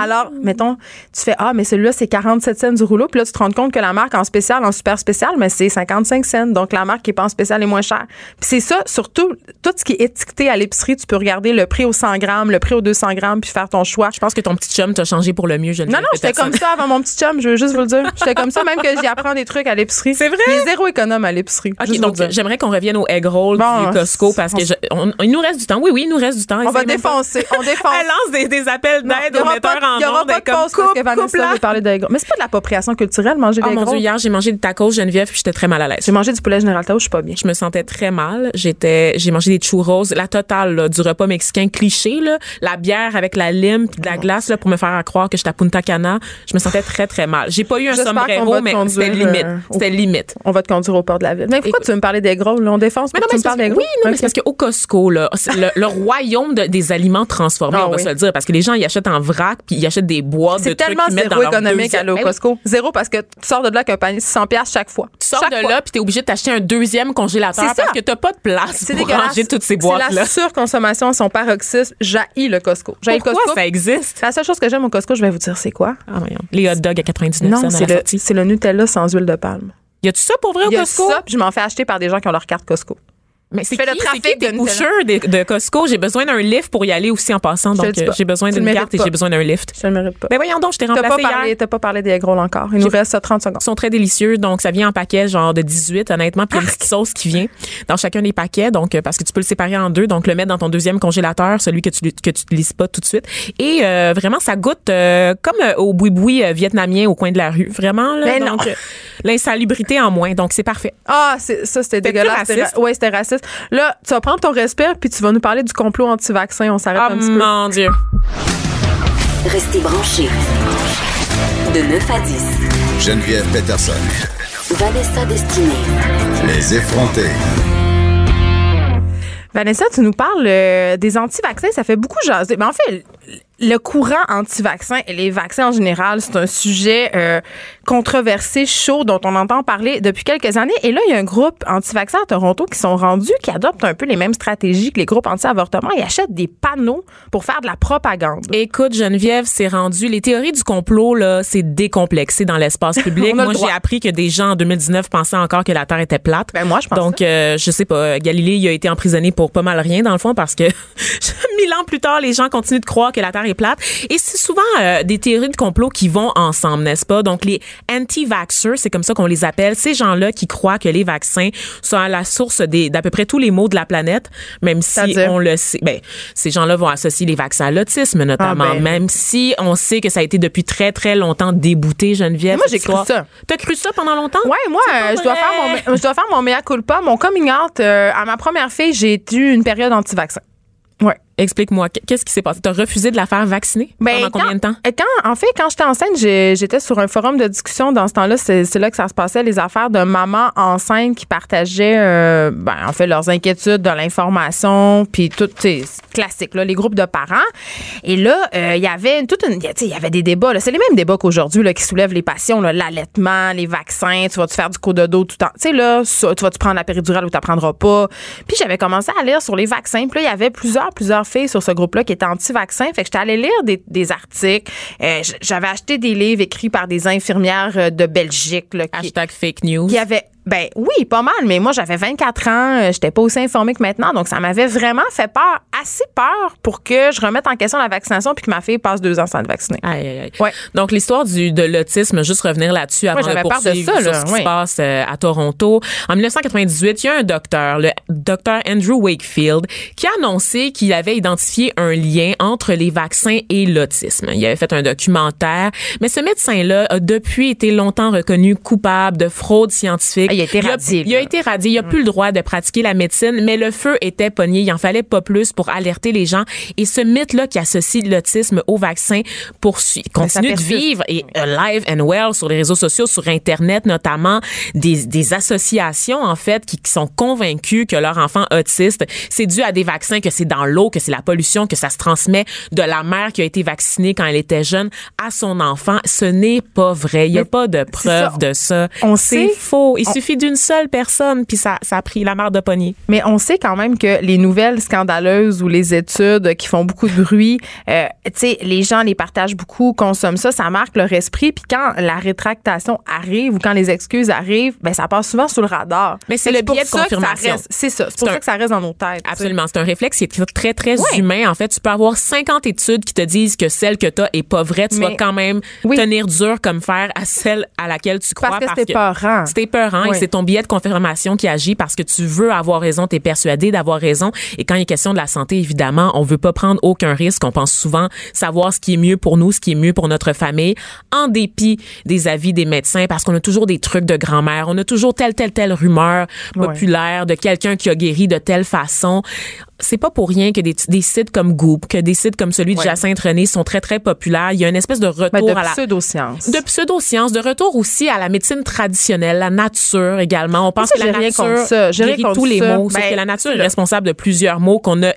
Alors, mettons, tu fais Ah, mais celui-là, c'est 47 cents du rouleau. Puis là, tu te rends compte que la marque en spécial, en super spécial, mais c'est 55 cents. Donc, la marque qui est pas en spécial est moins chère. Puis c'est ça, surtout, tout ce qui est étiqueté à l'épicerie, tu peux regarder le prix au 100 grammes, le prix au 200 grammes, puis faire ton choix. Je pense que ton petit chum t'a changé pour le mieux, je Non, non, j'étais comme ça avant mon petit chum, je veux juste vous le dire. J'étais comme ça, même que j'y apprends des trucs à l'épicerie. C'est vrai? Est zéro économe à l'épicerie. OK, juste donc le j'aimerais qu'on revienne au egg roll Bon, du Costco parce que s- je- on- il nous reste du temps. Oui, oui, il nous reste du temps. On va défoncer. On défonce. Elle lance des, des appels d'aide aux metteurs en Il y aura pas de comme pause parce que Vanessa veut parler de gros. Mais c'est pas de l'appropriation culturelle, manger Oh des mon gros. Dieu, hier, j'ai mangé des tacos Geneviève puis j'étais très mal à l'aise. J'ai mangé du poulet général Tao, je suis pas bien. Je me sentais très mal. J'étais, j'ai mangé des churros, la totale là, du repas mexicain cliché là, la bière avec la lime puis de la glace là pour me faire croire que j'étais à Punta Cana. Je me sentais très très mal. J'ai pas eu un sombrero, mais c'était limite. euh, C'était limite. On va te conduire au port de la ville. Mais pourquoi Écoute. tu veux me parler des gros? Là, on défonce Mais non, tu mais me oui, non, mais c'est parce qu'au Costco, là, c'est le, le royaume de- des aliments transformés, Ah on va se le dire, parce que les gens, ils achètent en vrac, ils achètent des boîtes de C'est trucs tellement qu'ils mettent dans zéro économique aller au Ben. Costco. Zéro parce que tu sors de là avec un panier de 100 pièces chaque fois. Tu sors Chaque de fois. là, puis t'es obligé de t'acheter un deuxième congélateur C'est ça. parce que t'as pas de place pour ranger toutes ces C'est boîtes-là. la surconsommation à son paroxysme. J'haïs le Costco. J'haïs le Costco. ça existe? La seule chose que j'aime au Costco, je vais vous dire, c'est quoi? Ah. Les hot dogs à 99 Non, cents à c'est la le, sortie. c'est le Nutella sans huile de palme. Y a-tu ça pour vrai au Il y a Costco? ça, puis je m'en fais acheter par des gens qui ont leur carte Costco. Mais c'est le trafic qui de pushers de, de Costco? J'ai besoin d'un lift pour y aller aussi en passant. Donc, euh, j'ai besoin d'une carte et j'ai besoin d'un lift. Je ne mérite pas. Ben voyons donc, je t'ai T'as pas, remplacé parlé, t'as pas parlé des gros encore. Il nous reste 30 secondes. Ils sont très délicieux. Donc, ça vient en paquet, genre de 18, honnêtement. Puis, il y a une petite sauce qui vient dans chacun des paquets. Donc, euh, parce que tu peux le séparer en deux. Donc, le mettre dans ton deuxième congélateur, celui que tu que tu utilises pas tout de suite. Et euh, vraiment, ça goûte euh, comme euh, au boui-boui vietnamien au coin de la rue. Vraiment, là. Mais non. donc, l'insalubrité en moins. Donc, c'est parfait. Ah, c'est- ça, c'était dégueulasse. Ouais, c'était raciste. Là, tu vas prendre ton respire, puis tu vas nous parler du complot anti-vaccin. On s'arrête Ah, un petit peu. mon Dieu. Restez branchés. De 9 à 10. Geneviève Peterson. Vanessa Destinée. Les effrontés. Vanessa, tu nous parles euh, des anti-vaccins. Ça fait beaucoup jaser. Mais en fait, le courant anti-vaccin et les vaccins en général, c'est un sujet euh, controversé, chaud, dont on entend parler depuis quelques années. Et là, il y a un groupe anti-vaccin à Toronto qui sont rendus, qui adoptent un peu les mêmes stratégies que les groupes anti-avortement. Ils achètent des panneaux pour faire de la propagande. Écoute, Geneviève, c'est rendu. Les théories du complot, là, c'est décomplexé dans l'espace public. Le moi, j'ai appris que des gens en 2019 pensaient encore que la Terre était plate. Ben, moi, je pense Donc, euh, je sais pas. Galilée, il a été emprisonné pour pas mal rien, dans le fond, parce que mille ans plus tard, les gens continuent de croire que la Terre est plate. Et c'est souvent euh, des théories de complot qui vont ensemble, n'est-ce pas? Donc, les anti-vaxxers, c'est comme ça qu'on les appelle, ces gens-là qui croient que les vaccins sont à la source d'à peu près tous les maux de la planète, même si on le sait. Ben, ces gens-là vont associer les vaccins à l'autisme, notamment, Ah, ben. même si on sait que ça a été depuis très, très longtemps débouté, Geneviève. Moi, j'ai cru ça. T'as cru ça pendant longtemps? Ouais, moi, euh, je dois faire mon, je dois faire mon mea culpa, mon coming out. euh, à ma première fille, j'ai eu une période anti-vaccin. Ouais. Explique-moi, qu'est-ce qui s'est passé? T'as refusé de la faire vacciner? Ben, pendant combien quand- de temps? Quand, en fait, quand j'étais enceinte, j'étais sur un forum de discussion. Dans ce temps-là, c'est là que ça se passait, les affaires de mamans enceintes qui partageaient, euh, ben, en fait, leurs inquiétudes de l'information, puis tout, tu c'est classique, là, les groupes de parents. Et là, euh, il y avait toute une, tu il y avait des débats. C'est les mêmes débats qu'aujourd'hui qui soulèvent les passions, l'allaitement, les vaccins. Tu vas-tu faire du coup de dos tout le temps? Tu sais là, ça, tu vas-tu prendre la péridurale ou tu prendras pas? Puis j'avais commencé à lire sur les vaccins. Puis là, il y avait plusieurs, plusieurs filles sur ce groupe-là qui étaient anti-vaccins. Fait que j'étais allée lire des, des articles. Euh, j'avais acheté des livres écrits par des infirmières euh, de Belgique là, qui, Hashtag fake news. qui avaient ben oui, pas mal, mais moi j'avais 24 ans, euh, j'étais pas aussi informée que maintenant, donc ça m'avait vraiment fait peur, assez peur pour que je remette en question la vaccination puis que ma fille passe deux ans sans être vaccinée. Aïe, aïe, aïe. Ouais. Donc, l'histoire du, de l'autisme, juste revenir là-dessus avant j'avais de peur de poursuivre ça, sur là, ce qui oui. se passe euh, à Toronto. En 1998, il y a un docteur, le docteur Andrew Wakefield, qui a annoncé qu'il avait identifié un lien entre les vaccins et l'autisme. Il avait fait un documentaire, mais ce médecin-là a depuis été longtemps reconnu coupable de fraude scientifique. Ah, il a été radié, Il a là. été radié. Il a plus le droit de pratiquer la médecine, mais le feu était pogné. Il en fallait pas plus pour alerter les gens. Et ce mythe-là qui associe l'autisme au vaccin poursuit, continue de vivre et live and well sur les réseaux sociaux, sur Internet notamment, des, des associations en fait qui, qui sont convaincues que leur enfant autiste, c'est dû à des vaccins, que c'est dans l'eau, que c'est la pollution, que ça se transmet de la mère qui a été vaccinée quand elle était jeune à son enfant. Ce n'est pas vrai. Il n'y a pas de preuve de ça. On c'est faux. Il suffit d'une seule personne, puis ça, ça a pris la mère de poignée. Mais on sait quand même que les nouvelles scandaleuses ou les études qui font beaucoup de bruit, euh, tu sais, les gens les partagent beaucoup, consomment ça, ça marque leur esprit. Puis quand la rétractation arrive ou quand les excuses arrivent, ben ça passe souvent sous le radar. Mais c'est le biais de confirmation. C'est ça. C'est pour ça que ça reste dans nos têtes. Absolument. C'est un réflexe qui est très, très humain. En fait, tu peux avoir 50 études qui te disent que celle que tu as est pas vraie. Tu vas quand même tenir dur comme fer à celle à laquelle tu crois. Parce que c'est peurant. C'est peurant et c'est ton biais de confirmation qui agit parce que tu veux avoir raison, tu es persuadé d'avoir raison. Et quand il est question de la santé, évidemment, on veut pas prendre aucun risque. On pense souvent savoir ce qui est mieux pour nous, ce qui est mieux pour notre famille, en dépit des avis des médecins, parce qu'on a toujours des trucs de grand-mère. On a toujours telle, telle, telle rumeur populaire de quelqu'un qui a guéri de telle façon c'est pas pour rien que des, des, sites comme Goop, que des sites comme celui de Jacinthe René sont très très populaires. Il y a une espèce de retour ben, de à la pseudoscience. De pseudoscience, de retour aussi à la médecine traditionnelle, la nature également. On pense que la nature ça. guérit tous les maux, ben, que la nature est responsable de plusieurs maux qu'on a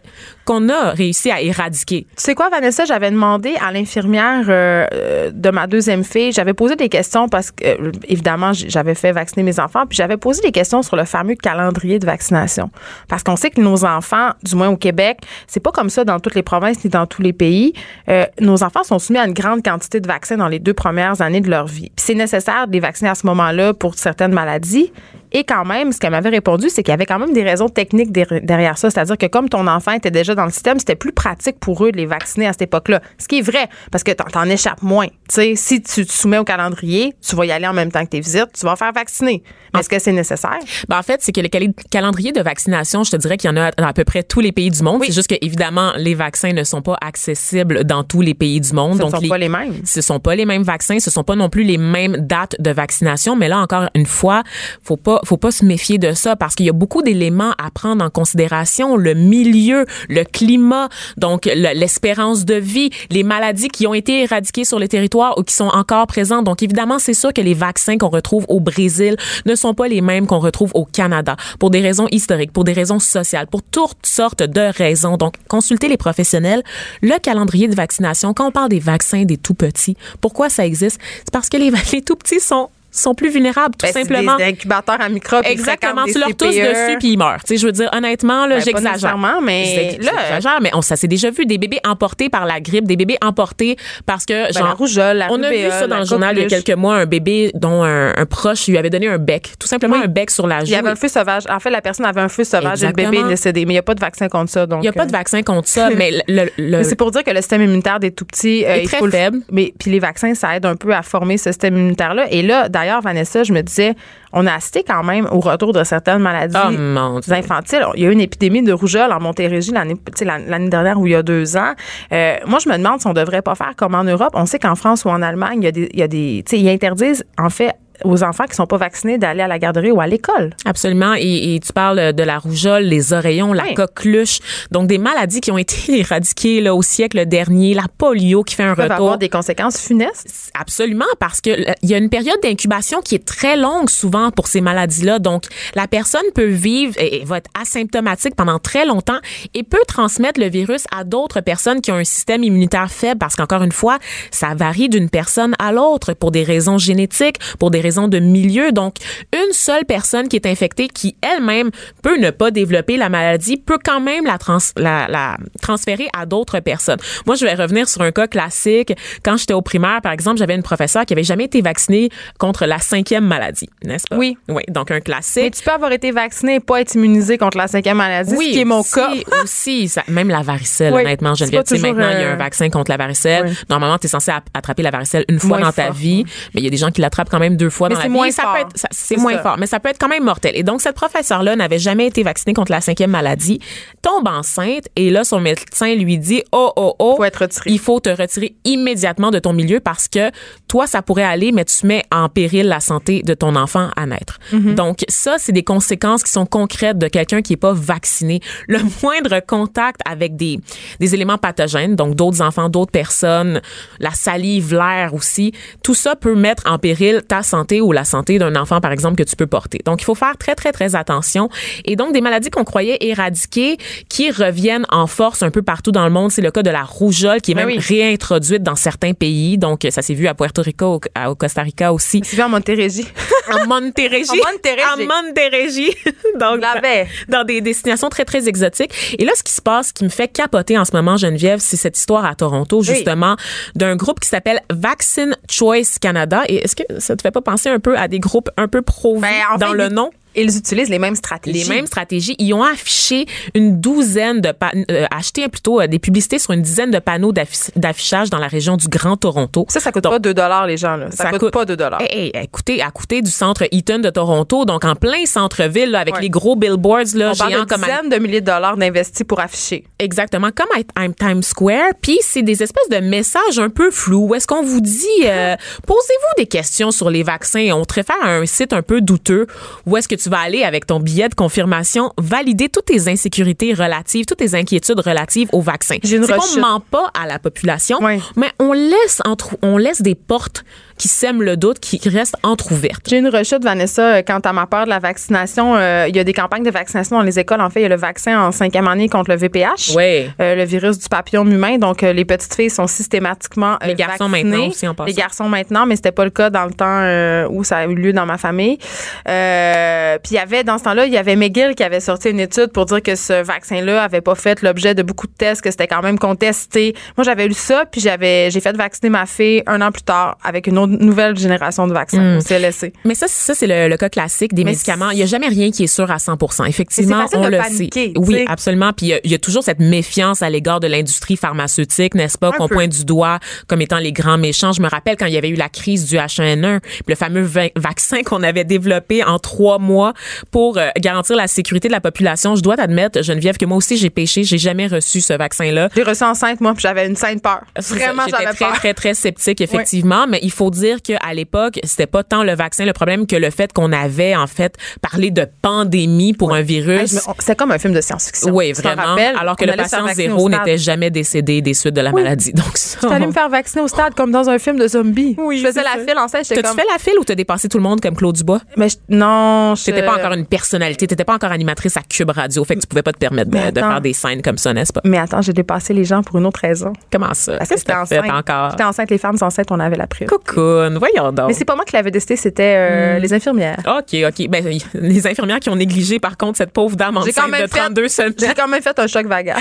qu'on a réussi à éradiquer. Tu sais quoi, Vanessa, j'avais demandé à l'infirmière euh, de ma deuxième fille, j'avais posé des questions parce que, euh, évidemment, j'avais fait vacciner mes enfants, puis j'avais posé des questions sur le fameux calendrier de vaccination. Parce qu'on sait que nos enfants, du moins au Québec, c'est pas comme ça dans toutes les provinces ni dans tous les pays. Euh, nos enfants sont soumis à une grande quantité de vaccins dans les deux premières années de leur vie. Puis c'est nécessaire de les vacciner à ce moment-là pour certaines maladies. Et quand même, ce qu'elle m'avait répondu, c'est qu'il y avait quand même des raisons techniques derrière ça. C'est-à-dire que comme ton enfant était déjà dans le système, c'était plus pratique pour eux de les vacciner à cette époque-là. Ce qui est vrai, parce que t'en échappes moins. sais, si tu te soumets au calendrier, tu vas y aller en même temps que tes visites, tu vas faire vacciner. Est-ce que c'est nécessaire? Ben, en fait, c'est que le calendrier de vaccination, je te dirais qu'il y en a dans à peu près tous les pays du monde. C'est juste que, évidemment, les vaccins ne sont pas accessibles dans tous les pays du monde. Ce ne sont pas les mêmes. Ce sont pas les mêmes vaccins. Ce sont pas non plus les mêmes dates de vaccination. Mais là, encore une fois, faut pas, faut pas se méfier de ça parce qu'il y a beaucoup d'éléments à prendre en considération. Le milieu, le climat, donc l'espérance de vie, les maladies qui ont été éradiquées sur le territoire ou qui sont encore présentes. Donc, évidemment, c'est sûr que les vaccins qu'on retrouve au Brésil ne sont pas les mêmes qu'on retrouve au Canada pour des raisons historiques, pour des raisons sociales, pour toutes sortes de raisons. Donc, consultez les professionnels. Le calendrier de vaccination, quand on parle des vaccins des tout petits, pourquoi ça existe? C'est parce que les, les tout petits sont sont plus vulnérables, tout ben, simplement. Des incubateurs à microbes. Exactement. Tu leur tousses dessus puis ils meurent. Tu sais, je veux dire, honnêtement, là, ben, j'exagère. mais là. J'exagère, mais on, ça s'est déjà vu. Des bébés emportés par la grippe, des bébés emportés parce que, ben, genre. La rougeole, la On a vu ça dans le journal il y a quelques mois, un bébé dont un, proche lui avait donné un bec. Tout simplement un bec sur la joue. Il y avait un feu sauvage. En fait, la personne avait un feu sauvage et le bébé est décédé. Mais il n'y a pas de vaccin contre ça. Donc, il n'y a pas de euh. vaccin contre ça, mais le. c'est pour dire que le système immunitaire des tout petits euh, est très faible. Mais puis les vaccins, ça aide un peu à former ce système immunitaire-là. Et là, d'ailleurs, Vanessa, je me disais, on a assisté quand même au retour de certaines maladies oh, infantiles. Il y a eu une épidémie de rougeole en Montérégie l'année, l'année dernière ou il y a deux ans. Euh, moi, je me demande si on devrait pas faire comme en Europe. On sait qu'en France ou en Allemagne, il y a des, il y a des, ils interdisent en fait aux enfants qui sont pas vaccinés d'aller à la garderie ou à l'école. Absolument. Et, tu parles de la rougeole, les oreillons, la coqueluche. Donc, des maladies qui ont été éradiquées là, au siècle dernier. La polio qui fait un retour. avoir des conséquences funestes. Absolument, parce que il y a une période d'incubation qui est très longue souvent pour ces maladies-là. Donc, la personne peut vivre et, va être asymptomatique pendant très longtemps et peut transmettre le virus à d'autres personnes qui ont un système immunitaire faible parce qu'encore une fois, ça varie d'une personne à l'autre pour des raisons génétiques, pour des raison de milieu. Donc, une seule personne qui est infectée, qui elle-même peut ne pas développer la maladie, peut quand même la, la, transférer à d'autres personnes. Moi, je vais revenir sur un cas classique. Quand j'étais au primaire, par exemple, j'avais une professeure qui avait jamais été vaccinée contre la cinquième maladie, n'est-ce pas? Oui. Oui, donc un classique. Mais tu peux avoir été vacciné et pas être immunisé contre la cinquième maladie, oui, ce qui est mon cas. aussi, ça, même la varicelle, honnêtement, je Tu sais, maintenant, il y a un euh, vaccin contre la varicelle. Normalement, tu es censé attraper la varicelle une fois dans ta vie, mais il y a des gens qui l'attrapent quand même deux fois dans la vie. Ça peut être, c'est moins fort, mais ça peut être quand même mortel. Et donc, cette professeure-là n'avait jamais été vaccinée contre la cinquième maladie, tombe enceinte, et là, son médecin lui dit, oh, oh, oh, faut être retiré. il faut te retirer immédiatement de ton milieu parce que toi, ça pourrait aller, mais tu mets en péril la santé de ton enfant à naître. Mm-hmm. Donc, ça, c'est des conséquences qui sont concrètes de quelqu'un qui est pas vacciné. Le moindre contact avec des, des éléments pathogènes, donc d'autres enfants, d'autres personnes, la salive, l'air aussi, tout ça peut mettre en péril ta santé ou la santé d'un enfant, par exemple, que tu peux porter. Donc, il faut faire très, très, très attention. Et donc, des maladies qu'on croyait éradiquées qui reviennent en force un peu partout dans le monde, c'est le cas de la rougeole qui est ben même réintroduite dans certains pays. Donc, ça s'est vu à Puerto Rico, au, Costa Rica aussi. C'est vu en Montérégie. en Montérégie. en Montérégie. En Montérégie. donc, dans, dans des destinations très, très exotiques. Et là, ce qui se passe, qui me fait capoter en ce moment, Geneviève, c'est cette histoire à Toronto, justement, d'un groupe qui s'appelle Vaccine Choice Canada. Et est-ce que ça te fait pas penser un peu à des groupes un peu pro ben, dans le nom? Ils utilisent les mêmes stratégies. Les mêmes stratégies. Ils ont affiché une douzaine de euh, acheté plutôt euh, des publicités sur une dizaine de panneaux d'affichage dans la région du Grand Toronto. Ça, ça coûte pas 2 dollars les gens là. Ça, coûte, pas 2 dollars. Eh, eh, écoutez, à côté du centre Eaton de Toronto, donc en plein centre-ville avec les gros billboards là, On géants comme dizaines de milliers de dollars d'investis pour afficher. Exactement, comme à Times Square. Puis c'est des espèces de messages un peu flous. Où est-ce qu'on vous dit euh, posez-vous des questions sur les vaccins. On te réfère à un site un peu douteux. Où est-ce que tu vas aller avec ton billet de confirmation, valider toutes tes insécurités relatives, toutes tes inquiétudes relatives au vaccin. C'est qu'on ment pas à la population, mais on laisse entre, on laisse des portes qui sèment le doute, qui restent entrouvertes. J'ai une rechute, Vanessa, euh, quant à ma peur de la vaccination. Euh, il y a des campagnes de vaccination dans les écoles. En fait, il y a le vaccin en cinquième année contre le VPH. Euh, le virus du papillon humain. Donc, les petites filles sont systématiquement Les garçons maintenant aussi, en Les garçons maintenant, mais c'était pas le cas dans le temps où ça a eu lieu dans ma famille. puis il y avait, dans ce temps-là, il y avait McGill qui avait sorti une étude pour dire que ce vaccin-là avait pas fait l'objet de beaucoup de tests, que c'était quand même contesté. Moi, j'avais lu ça, puis j'avais, j'ai fait vacciner ma fille un an plus tard avec une autre nouvelle génération de vaccins au CLSC. Mais ça, ça c'est le, cas classique des médicaments. Il n'y a jamais rien qui est sûr à 100 Effectivement, on le sait. Oui, absolument. Puis il y, a toujours cette méfiance à l'égard de l'industrie pharmaceutique, n'est-ce pas, qu'on pointe du doigt comme étant les grands méchants. Je me rappelle quand il y avait eu la crise du H1N1, le fameux vaccin qu'on avait développé en trois mois pour euh, garantir la sécurité de la population. Je dois t'admettre, Geneviève, que moi aussi j'ai péché. J'ai jamais reçu ce vaccin-là. J'ai reçu enceinte moi, puis j'avais une sainte peur. Vraiment, j'avais très, très, très sceptique, effectivement. Mais il faut dire qu'à l'époque, c'était pas tant le vaccin le problème que le fait qu'on avait en fait parlé de pandémie pour un virus. c'est comme un film de science-fiction. Oui, vraiment. alors que le patient zéro n'était jamais décédé des suites de la maladie. Donc ça. J'étais me faire vacciner au stade comme dans un film de zombies. Oui, je faisais la file en scène. T'as-tu comme... fait la file ou t'as dépassé tout le monde comme Claude Dubois? Mais non, je... T'étais pas encore une personnalité, t'étais pas encore animatrice à Cube Radio, fait que tu pouvais pas te permettre de, faire des scènes comme ça, n'est-ce pas? Mais attends, j'ai dépassé les gens pour une autre raison. Comment ça? Parce que c'était enceinte. encore? J'étais enceinte, les femmes enceintes, on avait la prise. Cocoon, voyons donc. Mais c'est pas moi qui l'avais décidé, c'était euh, hmm. les infirmières. OK, OK. Ben, les infirmières qui ont négligé, par contre, cette pauvre dame enceinte de 32 semaines. J'ai quand même fait un choc vagal.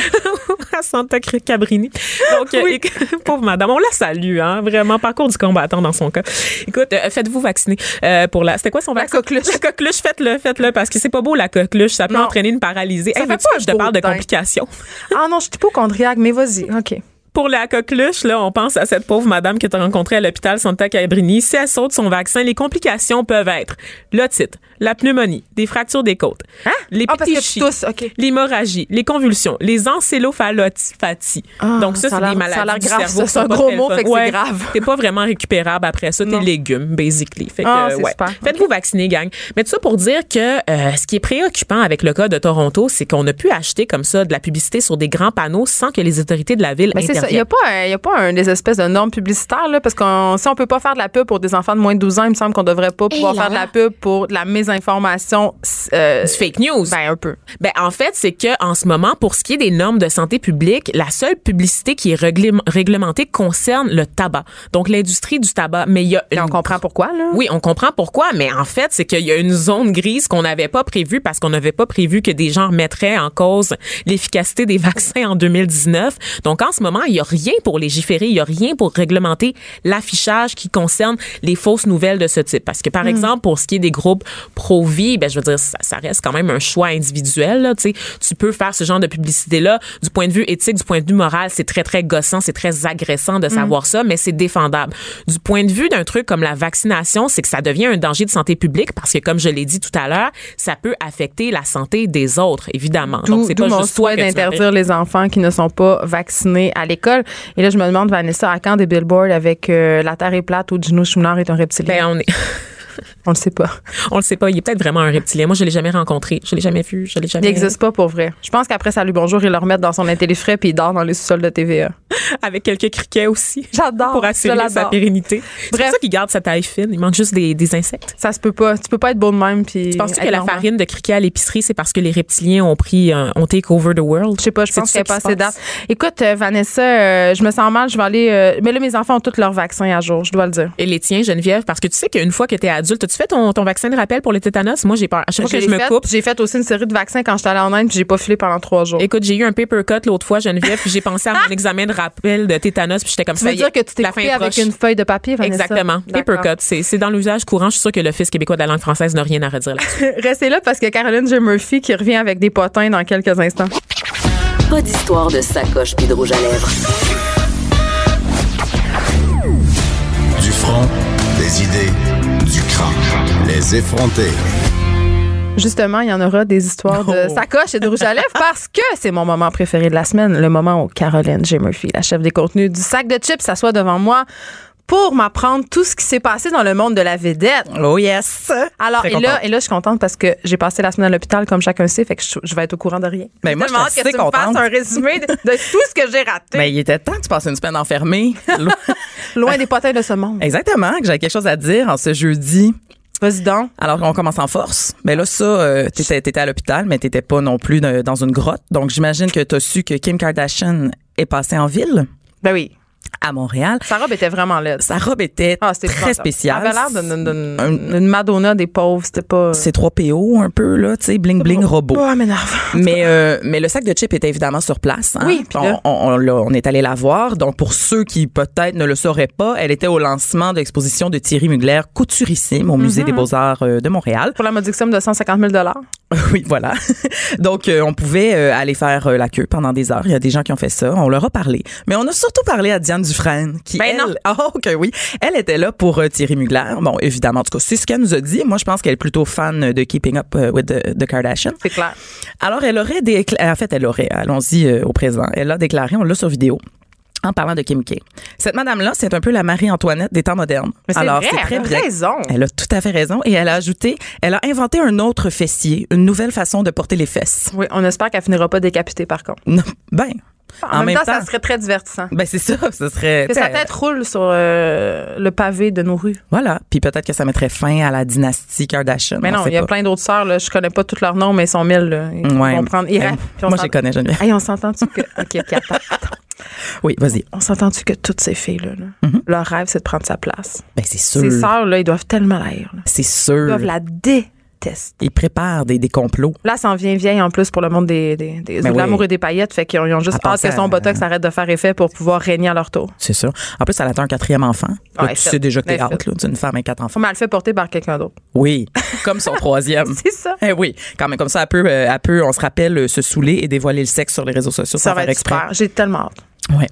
à Santa Cabrini. Donc, oui. pauvre madame, on la salue, hein, vraiment, parcours du combattant dans son cas. Écoute, euh, faites-vous vacciner euh, pour la... C'était quoi son vaccin? La coqueluche. La coqueluche, faites-le, faites-le, parce que c'est pas beau, la coqueluche. Ça peut entraîner une paralysie. Ça fait pas je te parle de complications? ah non, je suis hypochondriaque, mais vas-y, OK pour la coqueluche, là, on pense à cette pauvre madame tu as rencontrée à l'hôpital Santa Cabrini. Si elle saute son vaccin, les complications peuvent être l'otite, la pneumonie, des fractures des côtes, hein? les ah, l'hémorragie, les convulsions, les encéphalopathies. Ah, Donc ça, c'est des maladies ça du cerveau. C'est un gros mot, fait que c'est grave. T'es pas vraiment récupérable après ça. T'es légumes, basically. Fait que, ah, ouais. Faites-vous vacciner, gang. Mais tout ça pour dire que euh, ce qui est préoccupant avec le cas de Toronto, c'est qu'on a pu acheter comme ça de la publicité sur des grands panneaux sans que les autorités de la ville interviennent. Il n'y a pas, y a pas un, des espèces de normes publicitaires, là, parce que si on peut pas faire de la pub pour des enfants de moins de 12 ans, il me semble qu'on devrait pas pouvoir faire de la pub pour de la mésinformation. Euh, du fake news. Ben, un peu. Ben, en fait, c'est que en ce moment, pour ce qui est des normes de santé publique, la seule publicité qui est réglementée concerne le tabac. Donc, l'industrie du tabac. Mais il y a. on comprend pourquoi, là? Oui, on comprend pourquoi, mais en fait, c'est qu'il y a une zone grise qu'on n'avait pas prévue parce qu'on n'avait pas prévu que des gens remettraient en cause l'efficacité des vaccins en 2019. Donc, en ce moment, il y a rien pour légiférer, il y a rien pour réglementer l'affichage qui concerne les fausses nouvelles de ce type. Parce que, par hmm. exemple, pour ce qui est des groupes pro-vie, ben je veux dire, ça, ça reste quand même un choix individuel. Là, tu peux faire ce genre de publicité-là. Du point de vue éthique, du point de vue moral, c'est très, très gossant, c'est très agressant de savoir ça, mais c'est défendable. Du point de vue d'un truc comme la vaccination, c'est que ça devient un danger de santé publique parce que, comme je l'ai dit tout à l'heure, ça peut affecter la santé des autres, évidemment. Donc, c'est pas mon juste souhait d'interdire les enfants qui ne sont pas vaccinés à l'école. Et là, je me demande, Vanessa, à quand des billboards avec euh, La Terre est plate ou Gino Chouinard est un reptilien? Ben, on est, On le sait pas. on le sait pas. Il est peut-être vraiment un reptilien. Moi, je l'ai jamais rencontré. Je l'ai jamais vu. Je l'ai jamais. Il n'existe pas pour vrai. Je pense qu'après Salut Bonjour, ils le remettent dans son intellifrais puis il dort dans les sous-sols de TVA. Avec quelques criquets aussi. J'adore. Pour assurer sa pérennité. C'est pour ça qu'il garde sa taille fine. Il manque juste des, des insectes. Ça se peut pas. Tu peux pas être beau de même puis. Tu penses-tu être que la farine de criquet à l'épicerie, c'est parce que les reptiliens ont pris, euh, ont take over the world? Je sais pas, je pense ça qu'il n'y a pas assez date. Écoute, euh, Vanessa, euh, je me sens mal, je vais aller. mais là, mes enfants ont tous leurs vaccins à jour, je dois le dire. Et les tiens, Geneviève, parce que tu sais qu'une fois que tu es adulte, as-tu fait ton, ton vaccin de rappel pour le tétanos? Moi, j'ai peur. À chaque fois que je me fait- coupe, J'ai fait aussi une série de vaccins quand j'étais allée en Inde puis j'ai pas filé pendant trois jours. Écoute, j'ai eu un paper cut l'autre fois, Geneviève, puis j'ai pensé à mon examen de rappel de tétanos, puis j'étais comme tu ça. veux y est, dire que tu t'es la fin coupé avec une feuille de papier, Vanessa? Exactement. Paper cut. C'est c'est dans l'usage courant. Je suis sûre que l'Office québécois de la langue française n'a rien à redire là-dessus. Restez là parce que Caroline J. Murphy qui revient avec des potins dans quelques instants. Pas d'histoire de sacoche puis de rouge à lèvres. Du front, des idées. Les effronter. Justement, il y en aura des histoires de Oh. sacoche et de rouge à lèvres parce que c'est mon moment préféré de la semaine, le moment où Caroline J. Murphy, la chef des contenus du sac de chips, s'assoit devant moi pour m'apprendre tout ce qui s'est passé dans le monde de la vedette. Oh yes. Alors, Très et là, et là, je suis contente parce que j'ai passé la semaine à l'hôpital, comme chacun sait, fait que je, je vais être au courant de rien. Ben, moi, je suis que tu me fasses contente. un résumé de, de tout ce que j'ai raté. Ben, il était temps que tu passes une semaine enfermée. Loin des potins de ce monde. Exactement, que j'avais quelque chose à dire en ce jeudi. Vas-y donc. Alors on commence en force. Mais là, ça, euh, t'étais, t'étais à l'hôpital, mais t'étais pas non plus dans une grotte. Donc j'imagine que t'as su que Kim Kardashian est passée en ville, Ben oui. À Montréal. Sa robe était vraiment laide. Sa robe était Ah, très spéciale. Elle avait l'air d'une- d'une Un- d'une Madonna des pauvres. C'était pas. C'est 3 PO un peu là, tu sais, bling bling robot. Oh, elle m'énerve. Mais euh, mais le sac de chips était évidemment sur place. hein. Oui, on, là- on, on l'a- on est allé la voir. Donc pour ceux qui peut-être ne le sauraient pas, elle était au lancement de l'exposition de Thierry Mugler, couturissime au musée des Mm-hmm. Beaux Arts euh, de Montréal. Pour la modique somme de 150 000 Oui, voilà. Donc, euh, on pouvait euh, aller faire euh, la queue pendant des heures. Il y a des gens qui ont fait ça. On leur a parlé. Mais on a surtout parlé à Diane Dufresne, qui, Ben elle... non. Ah, OK, oui. Elle était là pour euh, Thierry Mugler. Bon, évidemment, en tout cas, c'est ce qu'elle nous a dit. Moi, je pense qu'elle est plutôt fan de Keeping Up euh, with the, the Kardashians. C'est clair. Alors, elle aurait déclaré... En fait, elle aurait, allons-y euh, au présent. Elle a déclaré, on l'a sur vidéo, en parlant de Kim K. Cette madame-là, c'est un peu la Marie-Antoinette des temps modernes. Mais Alors, c'est très elle a bien. raison. Elle a tout à fait raison. Et elle a ajouté, elle a inventé un autre fessier, une nouvelle façon de porter les fesses. Oui, on espère qu'elle finira pas décapitée, par contre. Non, ben, En, même, temps, ça serait très divertissant. ben c'est ça, ce serait. Que sa tête roule sur euh, le pavé de nos rues. Voilà. Puis peut-être que ça mettrait fin à la dynastie Kardashian. Mais on non, il y a pas. plein d'autres sœurs, là. Je connais pas tous leurs noms, mais ils sont mille, là. Ils Ouais. vont prendre. ils Ben, on moi, je s'entend- les connais, Geneviève. Hey, on s'entend-tu que. OK, OK, attends. attends. Oui, vas-y. On s'entend-tu que toutes ces filles-là, là, Mhm. leur rêve, c'est de prendre sa place? Ben c'est sûr. Ces sœurs, là, ils doivent tellement la haïr, là. C'est Ils sûr. doivent la détester. Ils préparent des, des complots. Là, ça en vient vieille en plus pour le monde des, des, des- Ben de l'amour oui. et des paillettes. Fait qu'ils ont, ils ont juste À hâte que son botox arrête de faire effet pour pouvoir régner à leur tour. C'est ça. En plus, elle attend un quatrième enfant. Là, Ouais, tu fait. sais déjà que t'es Ben, out, là, d'une femme et quatre enfants. Faut mal fait porter par quelqu'un d'autre. Oui. Comme son troisième. C'est ça. Eh oui, quand même comme ça, elle peut, euh, elle peut, on se rappelle, euh, se saouler et dévoiler le sexe sur les réseaux sociaux Ça sans va faire être exprès. J'ai tellement hâte. Ouais.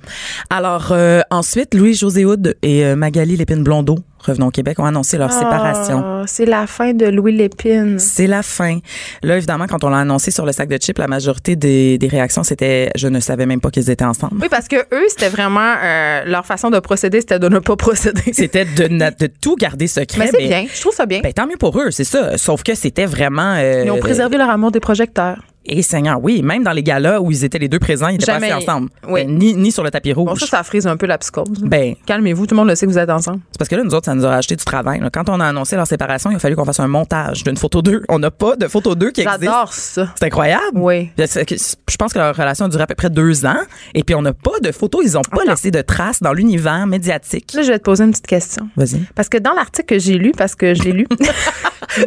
Alors euh, ensuite, Louis-José Hood et euh, Magali Lépine-Blondeau, revenons au Québec, ont annoncé leur séparation. Ah, c'est la fin de Louis Lépine. C'est la fin. Là, évidemment, quand on l'a annoncé sur le sac de chips, la majorité des, des réactions, c'était « je ne savais même pas qu'ils étaient ensemble Oui, parce que eux, c'était vraiment euh, leur façon de procéder, c'était de ne pas procéder. C'était de tout garder secret. Mais c'est bien. Je trouve ça bien. Ben, tant mieux pour eux, c'est ça. Sauf que c'était vraiment... euh, Ils ont préservé leur amour des projecteurs. Et Seigneur, oui, même dans les galas où ils étaient les deux présents, ils n'étaient pas Jamais. assis ensemble. Oui. Ben, ni, ni sur le tapis rouge. Bon, ça, ça frise un peu la psychose. Ben, Calmez-vous, tout le monde le sait que vous êtes ensemble. C'est parce que là, nous autres, ça nous a rajouté du travail. là. Quand on a annoncé leur séparation, il a fallu qu'on fasse un montage d'une photo d'eux. On n'a pas de photo d'eux qui existe. J'adore ça. C'est incroyable. Oui. Je pense que leur relation a duré à peu près deux ans. Et puis, on n'a pas de photos. Ils n'ont pas Attends. laissé de traces dans l'univers médiatique. Là, je vais te poser une petite question. Vas-y. Parce que dans l'article que j'ai lu, parce que je l'ai lu, j'ai-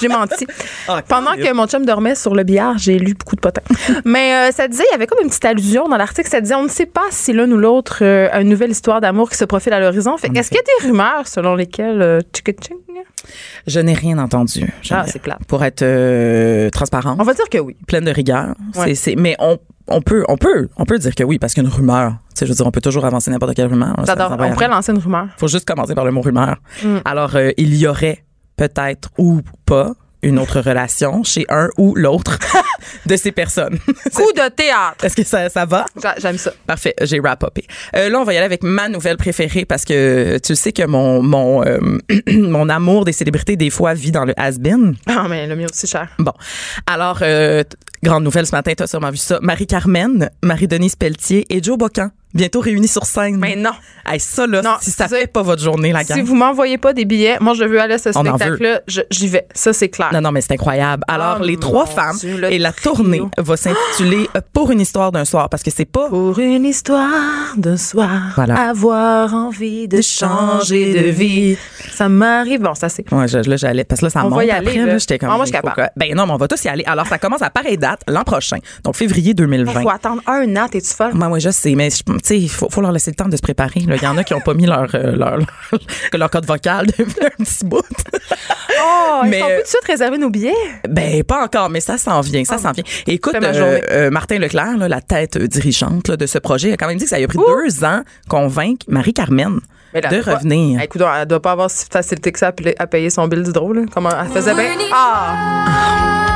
j'ai menti. Ah, Pendant que mon chum dormait sur le billard j'ai lu beaucoup de potins. Mais euh, ça disait, il y avait comme une petite allusion dans l'article, ça disait, on ne sait pas si l'un ou l'autre euh, a une nouvelle histoire d'amour qui se profile à l'horizon. Fait est-ce qu'il y a des rumeurs selon lesquelles euh, Je n'ai rien entendu. Ah, c'est plate. Pour être euh, transparente, On va dire que oui. pleine de rigueur. Ouais. C'est, c'est- mais on, on peut, on peut, on peut dire que oui parce qu'une rumeur. Je veux dire, on peut toujours avancer n'importe quelle rumeur. J'adore. ça On pourrait lancer une rumeur. faut juste commencer par le mot rumeur. Mm. Alors, euh, il y aurait peut-être ou pas une autre relation chez un ou l'autre de ces personnes. Coup de théâtre. Est-ce que ça, ça va? J'a- J'aime ça. Parfait, j'ai wrap-upé. Euh, là, on va y aller avec ma nouvelle préférée parce que tu sais que mon mon euh, mon amour des célébrités des fois vit dans le has-been. Ah, mais le mien aussi cher. Bon, alors euh, grande nouvelle ce matin, tu as sûrement vu ça. Marie-Carmen, Marie-Denise Pelletier et Joe Bocan bientôt réunis sur scène. Mais non. Hey, ça là, Non, si ça fait pas votre journée la gang. Si vous m'envoyez pas des billets, moi, je veux aller à ce spectacle-là. J'y vais. Ça, c'est clair. Non, non, mais c'est incroyable. Alors, Oh, les trois femmes Dieu, et la trio. tournée va s'intituler euh, Pour une histoire d'un soir parce que c'est pas Pour une histoire de soir, Voilà. avoir envie de changer de vie. Ça m'arrive. Bon, ça c'est. Ouais, je- là, j'allais. Parce que là, ça On monte va y après, aller, là. là. J'étais comme. Ah, moi, je capable. que- Ben non, mais on va tous y aller. Alors, ça commence à pareille date l'an prochain. Donc, février 2020. Il faut attendre un an, t'es-tu folle? Moi, oui, je sais, mais je- tu sais, il faut, faut leur laisser le temps de se préparer. Il y en a qui n'ont pas mis leur, euh, leur, leur, leur code vocal depuis un petit bout. Oh, Mais, on euh, peut tout de suite réserver nos billets? Ben, pas encore, mais ça s'en vient, ça s'en vient. Écoute, euh, euh, Martin Leclerc, là, la tête euh, dirigeante là, de ce projet, a quand même dit que ça lui a pris deux ans convaincre Marie-Carmen Mais là, de pas- revenir. Ah, écoute, elle doit pas avoir si facilité que ça à payer son bill d'hydro. Comment elle faisait bien? Ah!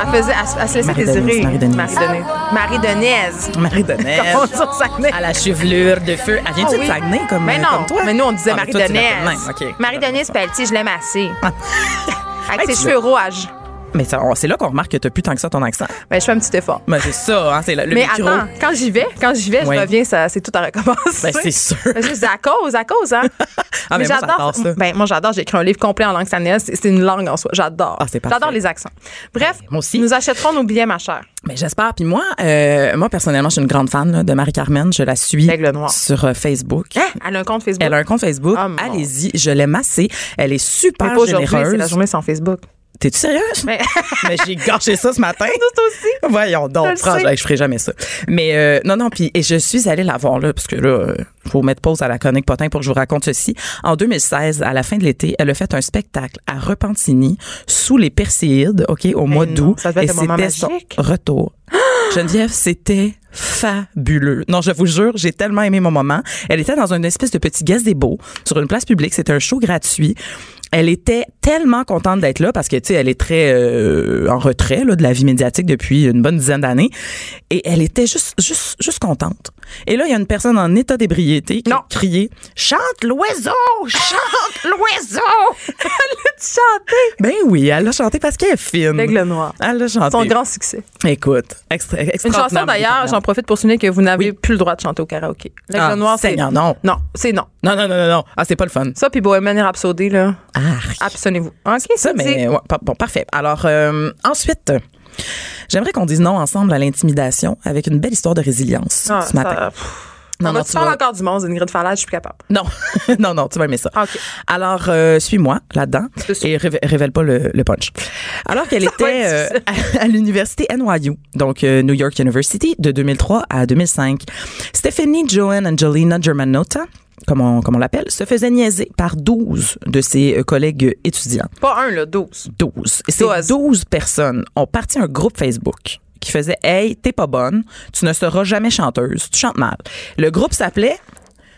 Elle faisait, elle, elle se laissait Marie-Denise, désirer. Marie-Denise. Marie-Denise. Marie-Denise. Marie-Denise. Comment on dit au Saguenay? à la chevelure de feu. Elle vient-tu Ah de oui. Saguenay comme, Mais euh, non, comme toi? mais nous, on disait Ah, mais toi, tu l'appelles Marie-Denise. même, OK. Marie-Denise Pelletier, je l'aime assez. Avec Hey, ses cheveux rouges. Mais c'est là qu'on remarque que t'as plus tant que ça ton accent. Ben, je fais un petit effort. Mais c'est ça, hein, c'est le, mais micro. attends, quand j'y vais, quand j'y vais, Ouais. je reviens, ça, c'est tout à recommencer. Ben, c'est sûr. Ben, c'est à cause, à cause, hein. Ah, mais moi, j'adore ça. Ben, moi, j'adore. J'ai écrit un livre complet en langue sanaise. C'est une langue en soi. J'adore. Ah. J'adore les accents. Bref, moi aussi. nous achèterons nos billets, ma chère. Mais j'espère. Puis moi, euh, moi personnellement, je suis une grande fan là, de Marie-Carmen. Je la suis sur euh, Facebook. Hein? Elle a un compte Facebook? Elle a un compte Facebook. Mon. Allez-y, je l'aime assez. Elle est Mais super pas généreuse. c'est la journée sans Facebook. T'es-tu sérieuse? Mais Mais j'ai gâché ça ce matin. toi aussi. Voyons donc, franchement, je ferai jamais ça. Mais euh, non, non, puis et je suis allée la voir là, parce que là, euh, faut mettre pause à la chronique potin pour que je vous raconte ceci. En 2016, à la fin de l'été, elle a fait un spectacle à Repentigny sous les Perséides, ok, au mois d'août. ça devait être et c'était son retour. Geneviève, c'était fabuleux. Non, je vous jure, j'ai tellement aimé mon moment. Elle était dans une espèce de petit gazebo sur une place publique. C'était un show gratuit. Elle était tellement contente d'être là parce que tu sais elle est très euh, en retrait là, de la vie médiatique depuis une bonne dizaine d'années et elle était juste juste juste contente. Et là il y a une personne en état d'ébriété qui Non. a crié chante l'oiseau, chante l'oiseau. Chanter. ben oui, elle a chanté parce qu'elle est fine. L'Aigle Noir. Elle a chanté. Son grand succès. Écoute, extra, Une chanson d'ailleurs, j'en profite pour souligner que vous n'avez Oui. plus le droit de chanter au karaoké. L'Aigle Ah, Noir, c'est. Non. Non, c'est non. Non, non, non, non, non. Ah, c'est pas le fun. Ça, puis Bohemian Rhapsody, là. Arc. Abstenez-vous. OK, Ça, mais ouais, bon, parfait. Alors, euh, ensuite, j'aimerais qu'on dise non ensemble à l'intimidation avec une belle histoire de résilience Ah, ce matin. ça-. Non, On non, tu parler vas- encore du monde, Ingrid Fallage, je suis plus capable. Non, non, non, tu vas aimer ça. Ah, OK. Alors, euh, suis-moi là-dedans et révé- révèle pas le, le punch. Alors qu'elle était euh, à, à l'université NYU, donc euh, New York University, de 2003 à 2005, Stephanie Joanne Angelina Germanotta, comme on, comme on l'appelle, se faisait niaiser par 12 de ses euh, collègues étudiants. Pas un, là, 12. 12. Et ces Douze. 12 personnes ont parti un groupe Facebook qui faisait Hey, t'es pas bonne, tu ne seras jamais chanteuse, tu chantes mal. Le groupe s'appelait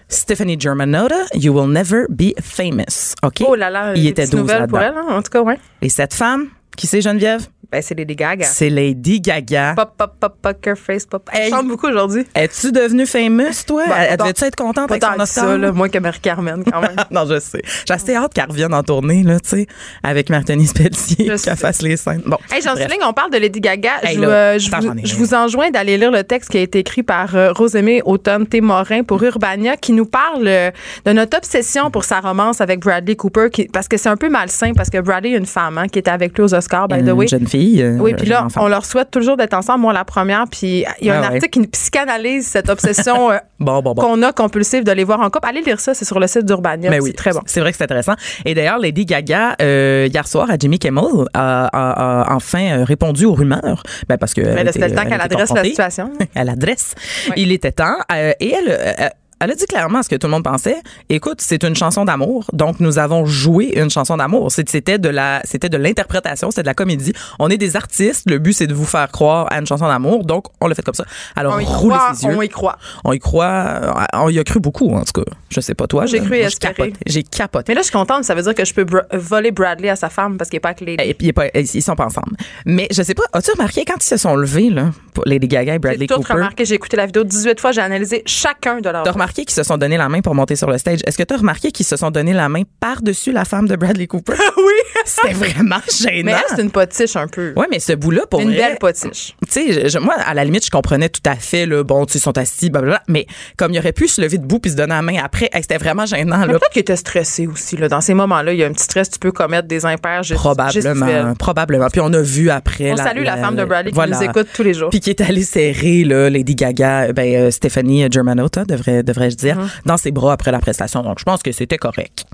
Stephanie Germanotta, You Will Never Be Famous. OK? Oh là là, Il était petites 12 nouvelles pour elle, hein? en tout cas, ouais. Et cette femme, qui c'est Geneviève? Ben, c'est Lady Gaga. C'est Lady Gaga. Pop, pop, pop, poker face, pop. Elle chante beaucoup aujourd'hui. Es-tu devenue famous, toi? Ben, elle devait-tu être contente Pas avec tant son que ça, là, moins que Marie-Carmen, quand même. non, je sais. J'ai assez hâte qu'elle revienne en tournée, là, tu sais, avec Martine Pelletier, qu'elle fasse les scènes. Bon. Hey, j'en bref. souligne, on parle de Lady Gaga. Hey, je, là, euh, je vous, je enjoins d'aller lire le texte qui a été écrit par euh, Rosemée Automne Témorin pour Urbania, qui nous parle euh, de notre obsession pour sa romance avec Bradley Cooper, qui, parce que c'est un peu malsain, parce que Bradley est une femme hein, qui était avec lui aux Oscars, by the Une way. jeune fille filles. euh, Oui, puis là, on leur souhaite toujours d'être ensemble. Moi, la première, puis il y a Ah un ouais. article qui psychanalyse cette obsession euh, Bon, bon, bon. qu'on a compulsive de les voir en couple. Allez lire ça, c'est sur le site d'Urbania. Mais c'est oui, très bon. C'est vrai que c'est intéressant. Et d'ailleurs, Lady Gaga, euh, hier soir, à Jimmy Kimmel, a, a- a enfin répondu aux rumeurs. Ben, parce que. Mais elle là, c'était était- le temps elle qu'elle adresse la situation. l'adresse. Ouais. Il était temps. Euh, et elle, elle a dit clairement ce que tout le monde pensait. Écoute, c'est une chanson d'amour, donc nous avons joué une chanson d'amour. C'était de la, c'était de l'interprétation, c'était de la comédie. On est des artistes. Le but c'est de vous faire croire à une chanson d'amour, donc on l'a fait comme ça. Alors On y croit, ses yeux. on y croit. On y croit. euh, On y a cru beaucoup en tout cas. Je sais pas toi. J'ai cru espéré. capoté. J'ai capoté. Mais là, je suis contente. Ça veut dire que je peux br- voler Bradley à sa femme parce qu'il n'est pas avec les. Et puis, est pas- ils sont pas ensemble. Mais je sais pas, as-tu remarqué quand ils se sont levés, là, pour Lady Gaga et J'ai Bradley tout Cooper? remarqué. J'ai écouté la vidéo 18 fois. J'ai analysé chacun de leurs. Remarqué qu'ils se sont donné la main pour monter sur le stage. Est-ce que t'as remarqué qu'ils se sont donné la main par-dessus la femme de Bradley Cooper? oui! C'était vraiment gênant. Mais elle, c'est une potiche un peu. Ouais, mais ce bout-là, pour une vrai, belle potiche. tu sais, moi, à la limite, je comprenais tout à fait, là, bon, tu ils sont assis, blablabla, mais comme il aurait pu se lever debout puis se donner la main après, hey, c'était vraiment gênant, peut-être qu'il était stressé aussi. Là. Dans ces moments-là, il y a un petit stress. Tu peux commettre des impairs gestuels. Probablement, probablement. Puis on a vu après. On salue la femme de Bradley qui voilà. nous écoute tous les jours. Puis qui est allée serrer là, Lady Gaga, ben euh, Stéphanie Germanotta devrais devrais-je dire, Mm-hmm. dans ses bras après la prestation. Donc je pense que c'était correct.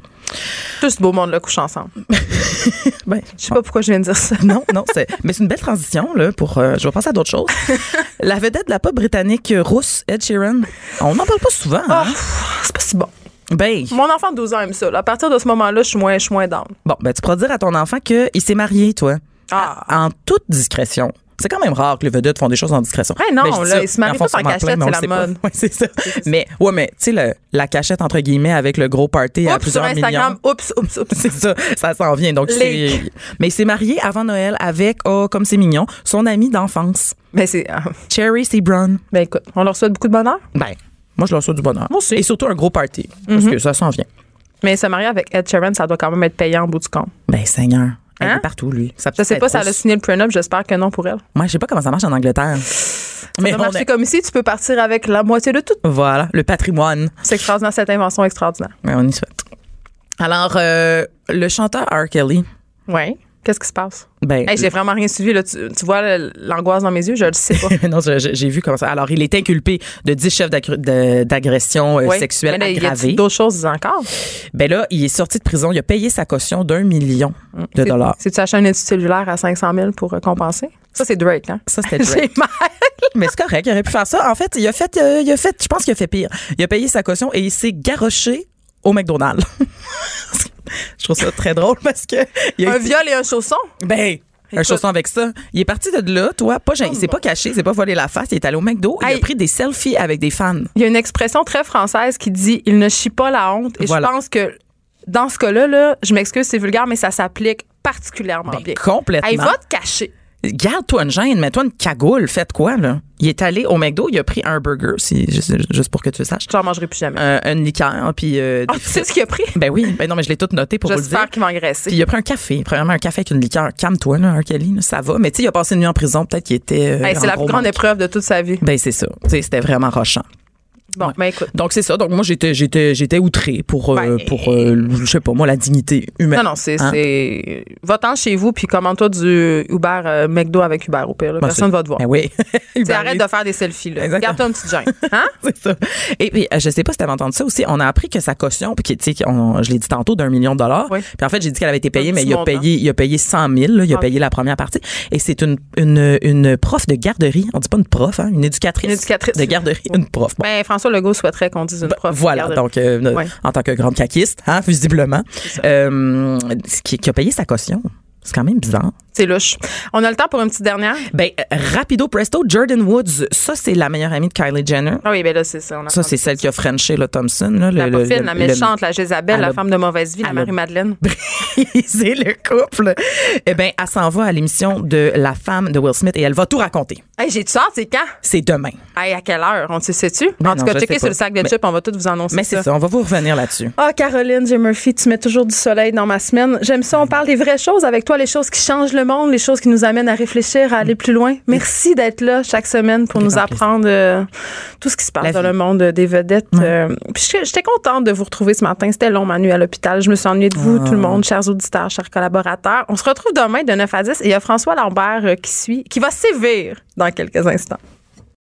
Tout ce beau monde-là couche ensemble. Ben, Je sais pas pourquoi je viens de dire ça. non, non, c'est mais c'est une belle transition là pour euh, je vais passer à d'autres choses. la vedette de la pop britannique rousse Ed Sheeran, on n'en parle pas souvent. Hein? c'est pas si bon. Ben Mon enfant de 12 ans aime ça. là. À partir de ce moment-là, je suis moins, je suis moins down. bon, ben tu pourras dire à ton enfant que il s'est marié toi. Ah. En toute discrétion. C'est quand même rare que les vedettes font des choses en discrétion. Ouais, non, Ben, là, ils se marient tous en cachette, c'est la pas. mode. Ouais, c'est ça. ça. Mais ouais, mais tu sais la cachette entre guillemets avec le gros party à Oups, sur plusieurs Instagram, millions. oups, oups, oups. C'est ça, ça s'en vient. Donc, mais il s'est marié avant Noël avec, oh, comme c'est mignon, son ami d'enfance, Mais c'est. ah, Cherry Sebron. Ben écoute, on leur souhaite beaucoup de bonheur? Ben, moi, je leur souhaite du bonheur. Moi aussi. Et surtout un gros party. Parce que ça s'en vient. Mais se marier avec Ed Sheeran, ça doit quand même être payant en bout du compte. Ben, Seigneur. Elle Hein? est partout, lui. Ça Je sais peut pas si elle a signé le prenup, j'espère que non pour elle. Moi, je sais pas comment ça marche en Angleterre. Mais Ça on marche est- comme ici, tu peux partir avec la moitié de tout. Voilà, le patrimoine. C'est extraordinaire, cette invention extraordinaire. Ouais, on y souhaite. Alors, euh, le chanteur R. Kelly, Oui. Qu'est-ce qui se passe? ben, Hey, j'ai vraiment rien suivi. Là. Tu, tu vois l'angoisse dans mes yeux? Je le sais pas. non, j'ai vu comme ça. Alors, il est inculpé de 10 chefs de- d'agression euh, Oui. sexuelle Mais là, aggravée. d'autres choses encore? Ben là, il est sorti de prison. Il a payé sa caution d'un million de C'est- dollars. C'est-tu acheté un étude cellulaire à 500 000 pour euh, compenser? Ça, c'est Drake, hein? Ça, c'était Drake. Mal. Mais c'est correct, il aurait pu faire ça. En fait, il a fait, euh, il a fait, je pense qu'il a fait pire. Il a payé sa caution et il s'est garoché au McDonald's. je trouve ça très drôle parce que il a Un été- viol et un chausson? ben un Écoute. Oh chausson avec ça. Il est parti de là, toi, pas gêné. il s'est pas caché, il s'est pas volé la face, il est allé au McDo, il a pris des selfies avec des fans. Il y a une expression très française qui dit il ne chie pas la honte. Et Voilà. je pense que dans ce cas-là, là, je m'excuse, c'est vulgaire, mais ça s'applique particulièrement Ben, bien. complètement. Hey, va te cacher. Garde-toi une gêne, mets-toi une cagoule, faites quoi, là? Il est allé au McDo, il a pris un burger, si, juste, pour que tu le saches. J'en mangerai plus jamais. Un, une liqueur, puis euh, Ah, tu sais ce qu'il a pris? Ben oui, ben non, mais je l'ai tout noté pour vous le dire. J'espère qu'il va engraisser. Puis il a pris un café, premièrement un café avec une liqueur. Calme-toi, là, R. Kelly, là, ça va. Mais tu sais, il a passé une nuit en prison, peut-être qu'il était. euh, Hey, c'est la plus grande manque. épreuve de toute sa vie. Ben c'est ça. Tu sais, c'était vraiment rochant. Bon, ben écoute. Donc c'est ça. Donc moi j'étais j'étais j'étais outré pour euh, Ben, pour euh, je sais pas moi la dignité humaine. Non, non, c'est. Hein? c'est... Va-t'en chez vous, puis commande-toi du Uber euh, McDo avec Uber au pire. là. Ben, Personne va te voir. Ben oui. Tu arrête de faire des selfies. Là. Garde-toi une petite gêne. Hein? c'est ça. Et puis, je sais pas si t'avais entendu ça aussi. On a appris que sa caution, puis tu sais, je l'ai dit tantôt, d'un million de dollars. Oui. Puis en fait, j'ai dit qu'elle avait été payée, Un mais petit il a payé, il a payé 100 000. là. il a Ah. payé la première partie. Et c'est une, une, une prof de garderie. On dit pas une prof, hein, une éducatrice. Une éducatrice. De garderie. Une prof. Bon. Ben, François Legault souhaiterait qu'on dise une prof. Voilà, donc euh, Ouais. en tant que grande caquiste, hein, visiblement, euh, qui, qui a payé sa caution. C'est quand même bizarre. C'est louche. On a le temps pour une petite dernière? Ben, euh, rapido presto, Jordan Woods, ça, c'est la meilleure amie de Kylie Jenner. Ah oui, ben là, c'est ça. on a Ça, c'est celle qui a Frenché, là, Thompson. Là, le, La le- le- le- méchante, la Jézabel, la femme de mauvaise vie, la Marie-Madeleine. c'est le couple. Eh ben, elle s'en va à l'émission de La femme de Will Smith et elle va tout raconter. Hey, j'ai-tu hâte, c'est quand? C'est demain. Hey, à quelle heure? On te sait-tu? Ben en tout cas, checkez sur le sac de Mais- chips, on va tout vous annoncer Mais c'est ça, on va vous revenir là-dessus. Ah, Caroline J. Murphy, tu mets toujours du soleil dans ma semaine. J'aime ça. On parle des vraies choses avec toi, les choses qui changent le monde, les choses qui nous amènent à réfléchir, à aller plus loin. Merci d'être là chaque semaine pour nous apprendre euh, tout ce qui se passe dans le monde euh, des vedettes. Euh, puis j'étais- contente de vous retrouver ce matin. C'était long, ma nuit à l'hôpital. Je me suis ennuyée de vous, tout le monde, chers auditeurs, chers collaborateurs. On se retrouve demain de 9 à 10 et il y a François Lambert euh, qui suit, qui va sévir quelques instants.